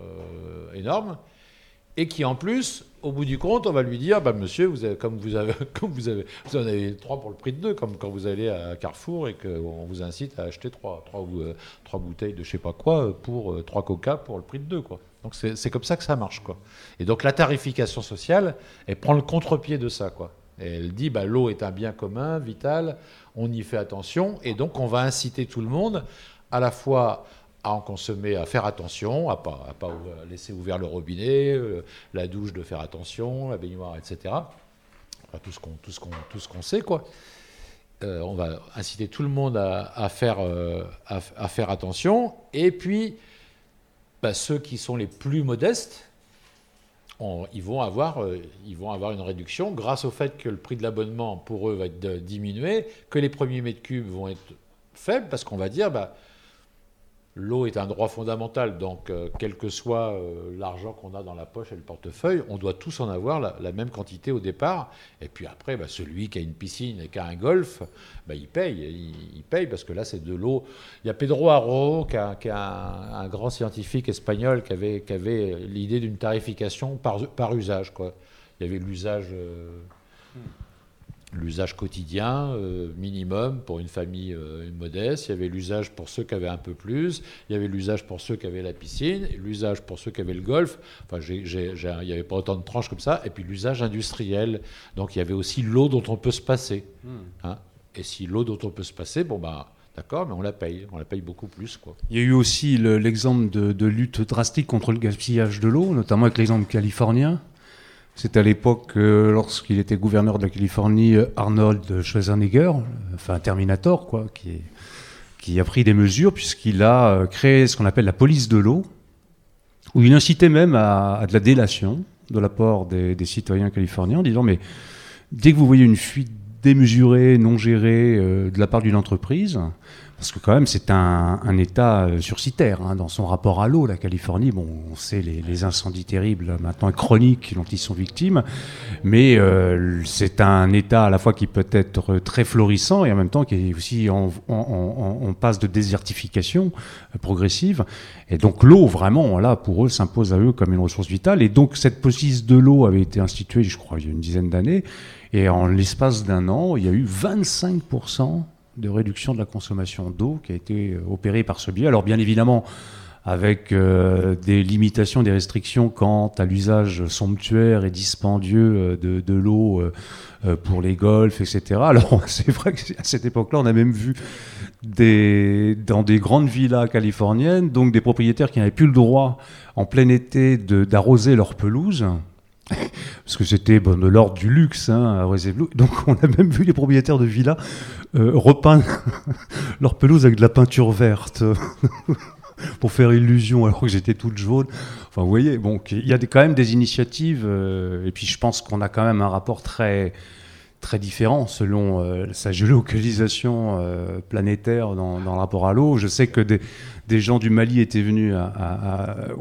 euh, énorme, et qui en plus, au bout du compte, on va lui dire, bah, monsieur, vous avez, comme vous avez, comme vous avez, vous en avez trois pour le prix de deux, comme quand vous allez à Carrefour et qu'on vous incite à acheter trois, trois, trois bouteilles de je sais pas quoi euh, pour euh, trois coca pour le prix de deux, quoi. Donc c'est comme ça que ça marche, quoi. Et donc la tarification sociale, elle prend le contre-pied de ça, quoi. Et elle dit, bah, l'eau est un bien commun, vital, on y fait attention, et donc on va inciter tout le monde à la fois à en consommer, à faire attention, à pas, pas laisser ouvert le robinet, euh, la douche de faire attention, la baignoire, etc. Tout ce qu'on tout ce qu'on tout ce qu'on sait quoi. Euh, on va inciter tout le monde à, faire euh, à faire attention et puis bah, ceux qui sont les plus modestes on- ils, vont avoir, euh, ils vont avoir une réduction grâce au fait que le prix de l'abonnement pour eux va être de- diminué, que les premiers mètres cubes vont être faibles, parce qu'on va dire, bah, l'eau est un droit fondamental, donc euh, quel que soit euh, l'argent qu'on a dans la poche et le portefeuille, on doit tous en avoir la, même quantité au départ. Et puis après, bah, celui qui a une piscine et qui a un golf, bah, il paye, il, paye, parce que là, c'est de l'eau. Il y a Pedro Haro, qui, est un, grand scientifique espagnol, qui avait, l'idée d'une tarification par, usage. Il y avait l'usage... euh, l'usage quotidien euh, minimum pour une famille euh, modeste, il y avait l'usage pour ceux qui avaient un peu plus, il y avait l'usage pour ceux qui avaient la piscine, l'usage pour ceux qui avaient le golf, enfin il n'y avait pas autant de tranches comme ça, et puis l'usage industriel, donc il y avait aussi l'eau dont on peut se passer. hein. Et si l'eau dont on peut se passer, bon bah d'accord, mais on la paye, on la paye beaucoup plus quoi. Il y a eu aussi le- l'exemple de, de lutte drastique contre le gaspillage de l'eau, notamment avec l'exemple californien. C'était à l'époque, euh, lorsqu'il était gouverneur de la Californie, euh, Arnold Schwarzenegger, enfin Terminator, quoi, qui, a pris des mesures puisqu'il a euh, créé ce qu'on appelle la police de l'eau, où il incitait même à, de la délation de la part des, citoyens californiens en disant mais dès que vous voyez une fuite démesurée, non gérée de la part d'une entreprise, parce que quand même c'est un, un État euh, sursitaire hein, dans son rapport à l'eau, la Californie, bon on sait les, incendies terribles là, maintenant chroniques dont ils sont victimes, mais euh, c'est un État à la fois qui peut être très florissant et en même temps qui est aussi en, passe de désertification euh, progressive. Et donc l'eau, vraiment, là, pour eux, s'impose à eux comme une ressource vitale. Et donc cette police de l'eau avait été instituée, je crois, il y a une dizaine d'années. Et en l'espace d'un an, il y a eu 25% de réduction de la consommation d'eau qui a été euh, opérée par ce biais. Alors bien évidemment, avec euh, des limitations, des restrictions quant à l'usage somptuaire et dispendieux euh, de, l'eau pour les golfs, etc. Alors c'est vrai qu'à cette époque-là, on a même vu des, dans des grandes villas californiennes, donc des propriétaires qui n'avaient plus le droit en plein été d'arroser leur pelouse. Parce que c'était de l'ordre du luxe, hein, à. Donc on a même vu les propriétaires de villas euh, repeindre leur pelouse avec de la peinture verte pour faire illusion alors que j'étais toute jaune. Enfin, vous voyez, bon, il y a quand même des initiatives, euh, et puis je pense qu'on a quand même un rapport très, très différent selon euh, sa géolocalisation euh, planétaire dans, dans le rapport à l'eau. Je sais que des, des gens du Mali étaient venus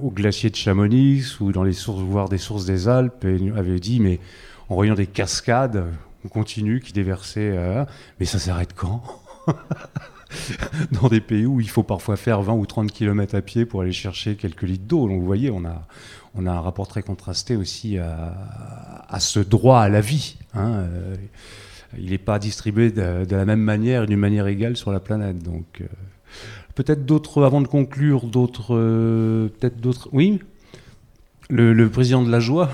au glacier de Chamonix ou dans les sources, voir des sources des Alpes et avaient dit, mais en voyant des cascades, on continue, qui déversaient, euh, mais ça s'arrête quand dans des pays où il faut parfois faire 20 ou 30 km à pied pour aller chercher quelques litres d'eau. Donc vous voyez, on a, on a un rapport très contrasté aussi à, à ce droit à la vie. hein. Euh, Il n'est pas distribué de, la même manière et d'une manière égale sur la planète. Donc euh, peut-être d'autres, avant de conclure, d'autres, euh, peut-être d'autres. Oui, le, président de la joie?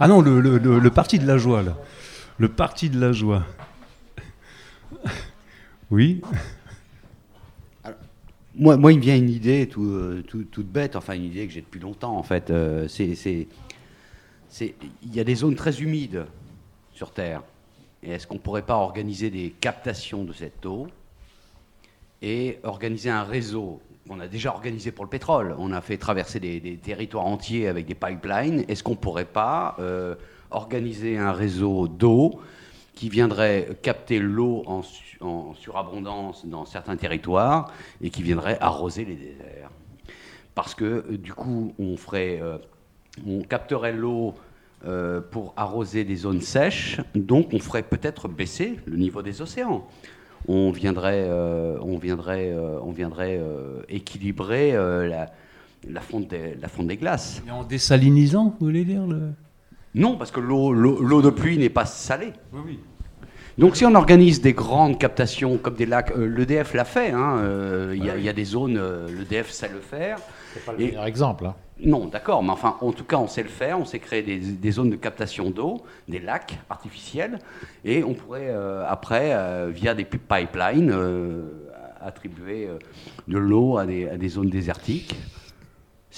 Ah non, le- le parti de la joie là. Le parti de la joie. Oui. Moi, moi, il me vient une idée euh, tout- toute bête, enfin une idée que j'ai depuis longtemps en fait. Euh, c'est, il y a des zones très humides sur Terre. Et est-ce qu'on ne pourrait pas organiser des captations de cette eau et organiser un réseau qu'on a déjà organisé pour le pétrole? On a fait traverser des, des territoires entiers avec des pipelines. Est-ce qu'on ne pourrait pas euh, organiser un réseau d'eau qui viendrait capter l'eau en, su- en surabondance dans certains territoires et qui viendrait arroser les déserts parce que euh, du coup, on ferait, euh, on capterait l'eau euh, pour arroser des zones sèches, donc on ferait peut-être baisser le niveau des océans. On viendrait, on viendrait, on viendrait équilibrer la, fonte des, glaces. Et en désalinisant, vous voulez dire. Non, parce que l'eau, de pluie n'est pas salée. Donc si on organise des grandes captations comme des lacs, euh, l'EDF l'a fait, hein, euh, il y, a- il y a des zones, euh, l'EDF sait le faire. C'est pas le Et- meilleur exemple. hein. Non, d'accord, mais enfin, en tout cas, on sait le faire. On sait créer des, des zones de captation d'eau, des lacs artificiels, et on pourrait après, via des pi- pipelines, attribuer de l'eau à des, à des zones désertiques.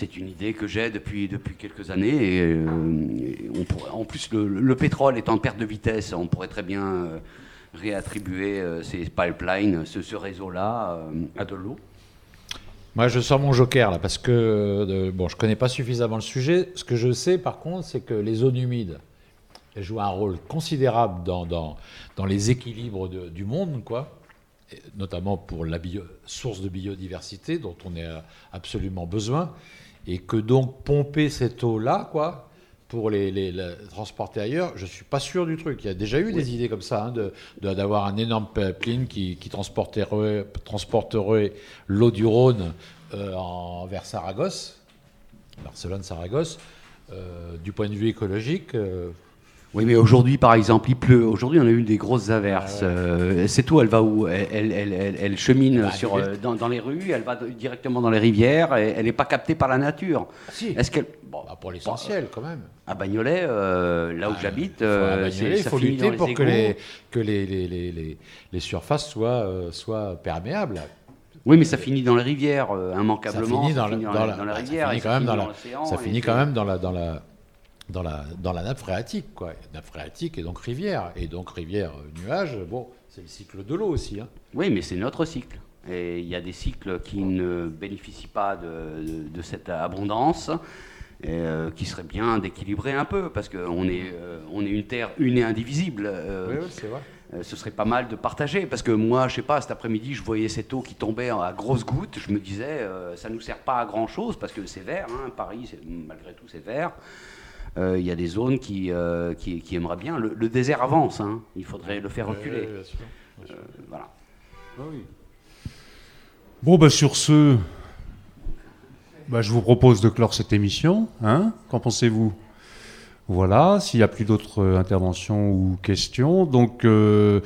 C'est une idée que j'ai depuis, quelques années. Euh, en plus, le, le pétrole est en perte de vitesse. On pourrait très bien euh, réattribuer euh, ces pipelines, ce, réseau-là, à de l'eau. Moi, je sors mon joker là parce que bon, je connais pas suffisamment le sujet. Ce que je sais, par contre, c'est que les zones humides jouent un rôle considérable dans, dans, les équilibres du monde, notamment pour la source de biodiversité dont on a absolument besoin, et que donc pomper cette eau-là, quoi, pour les, transporter ailleurs, je suis pas sûr du truc. Il y a déjà eu des idées comme ça, hein, de- de- d'avoir un énorme pipeline qui, qui transporterait, transporterait l'eau du Rhône euh, en, vers Saragosse, Barcelone-Saragosse. Euh, du point de vue écologique, euh, Oui, mais aujourd'hui, par exemple, il pleut. Aujourd'hui, on a eu des grosses averses. Ah ouais. Euh, cette eau, elle va où elle, elle, elle- elle- elle chemine Bah, sur, euh, dans, dans les rues, elle va directement dans les rivières, et elle n'est pas captée par la nature. si. Est-ce qu'elle. Bon, Bah, pour l'essentiel quand même. à Bagnolet, euh, là où Ah, j'habite, il faut- c'est- ça lutter pour que, les, que les, les, les, les- les surfaces soient, soient perméables. Oui, mais ça finit dans les rivières, euh, Ça immanquablement. finit dans, la, finit dans dans, la- dans la ça finit quand même dans la, l'océan, ça finit c'est- quand même dans la, dans la, dans nappe phréatique, quoi. Nappe phréatique et donc rivière. Et donc rivière, euh, nuage, bon, c'est le cycle de l'eau aussi. hein. Oui, mais c'est notre cycle. Et il y a des cycles qui ne bénéficient pas de, de- de cette abondance, et, euh, qui serait bien d'équilibrer un peu, parce qu'on est, euh, on est une terre une et indivisible. euh, c'est vrai. ce serait pas mal de partager, parce que moi, je sais pas, cet après-midi, je voyais cette eau qui tombait à grosses gouttes, je me disais, ça nous sert pas à grand-chose, parce que c'est vert, hein, Paris, malgré tout, c'est vert. Euh, Il y a des zones qui, euh, qui, qui aimeraient bien. Le, le désert avance, hein, il faudrait le faire reculer. bien sûr. Euh, voilà. Bon, bah, sur ce, bah, je vous propose de clore cette émission. Hein Qu'en pensez-vous? Voilà, s'il n'y a plus d'autres interventions ou questions. Donc, euh,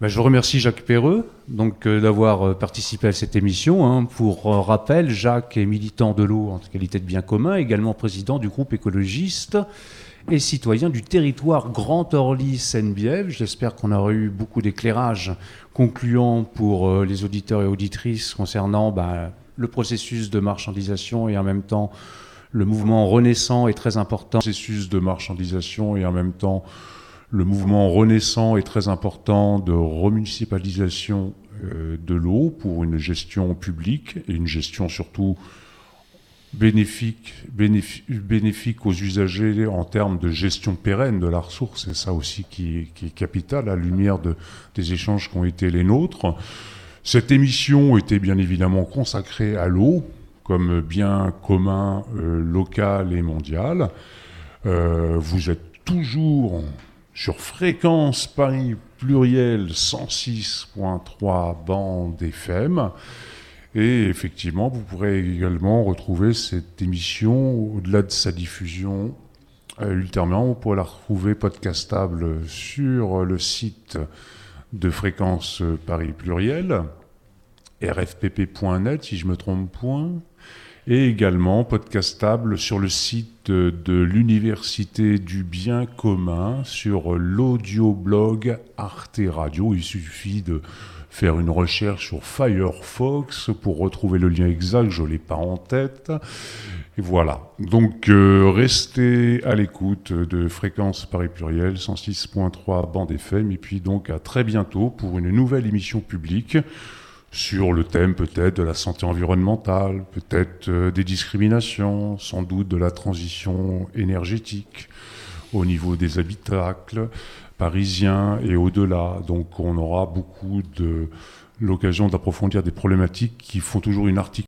bah, je remercie Jacques Perreux donc, euh, d'avoir euh, participé à cette émission. hein. Pour euh, rappel, Jacques est militant de l'eau en qualité de bien commun, également président du groupe écologiste et citoyen du territoire Grand Orly Seine-Bièvre. J'espère qu'on aura eu beaucoup d'éclairage concluant pour les auditeurs et auditrices concernant bah, le processus de marchandisation et en même temps le mouvement renaissant est très important. Processus de marchandisation et en même temps le mouvement renaissant est très important de remunicipalisation euh, de l'eau pour une gestion publique et une gestion surtout bénéfique, bénéfi- bénéfique aux usagers en termes de gestion pérenne de la ressource. C'est ça aussi qui est, capital à la lumière de, des échanges qui ont été les nôtres. Cette émission était bien évidemment consacrée à l'eau comme bien commun euh, local et mondial. Euh, vous êtes toujours sur fréquence Paris pluriel 106.3 bande FM. Et effectivement, vous pourrez également retrouver cette émission au-delà de sa diffusion. euh, ultérieurement, vous pourrez la retrouver podcastable sur le site de fréquence Paris pluriel, rfpp.net si je me trompe point. Et également podcastable sur le site de l'Université du Bien commun sur l'audioblog Arte Radio. Il suffit de faire une recherche sur Firefox pour retrouver le lien exact, je ne l'ai pas en tête. Et voilà. Donc euh, restez à l'écoute de Fréquence Paris Pluriel 106.3 bande FM et puis donc à très bientôt pour une nouvelle émission publique sur le thème peut-être de la santé environnementale, peut-être euh, des discriminations, sans doute de la transition énergétique au niveau des habitacles parisiens et au-delà. Donc on aura beaucoup de l'occasion d'approfondir des problématiques qui font toujours une articulation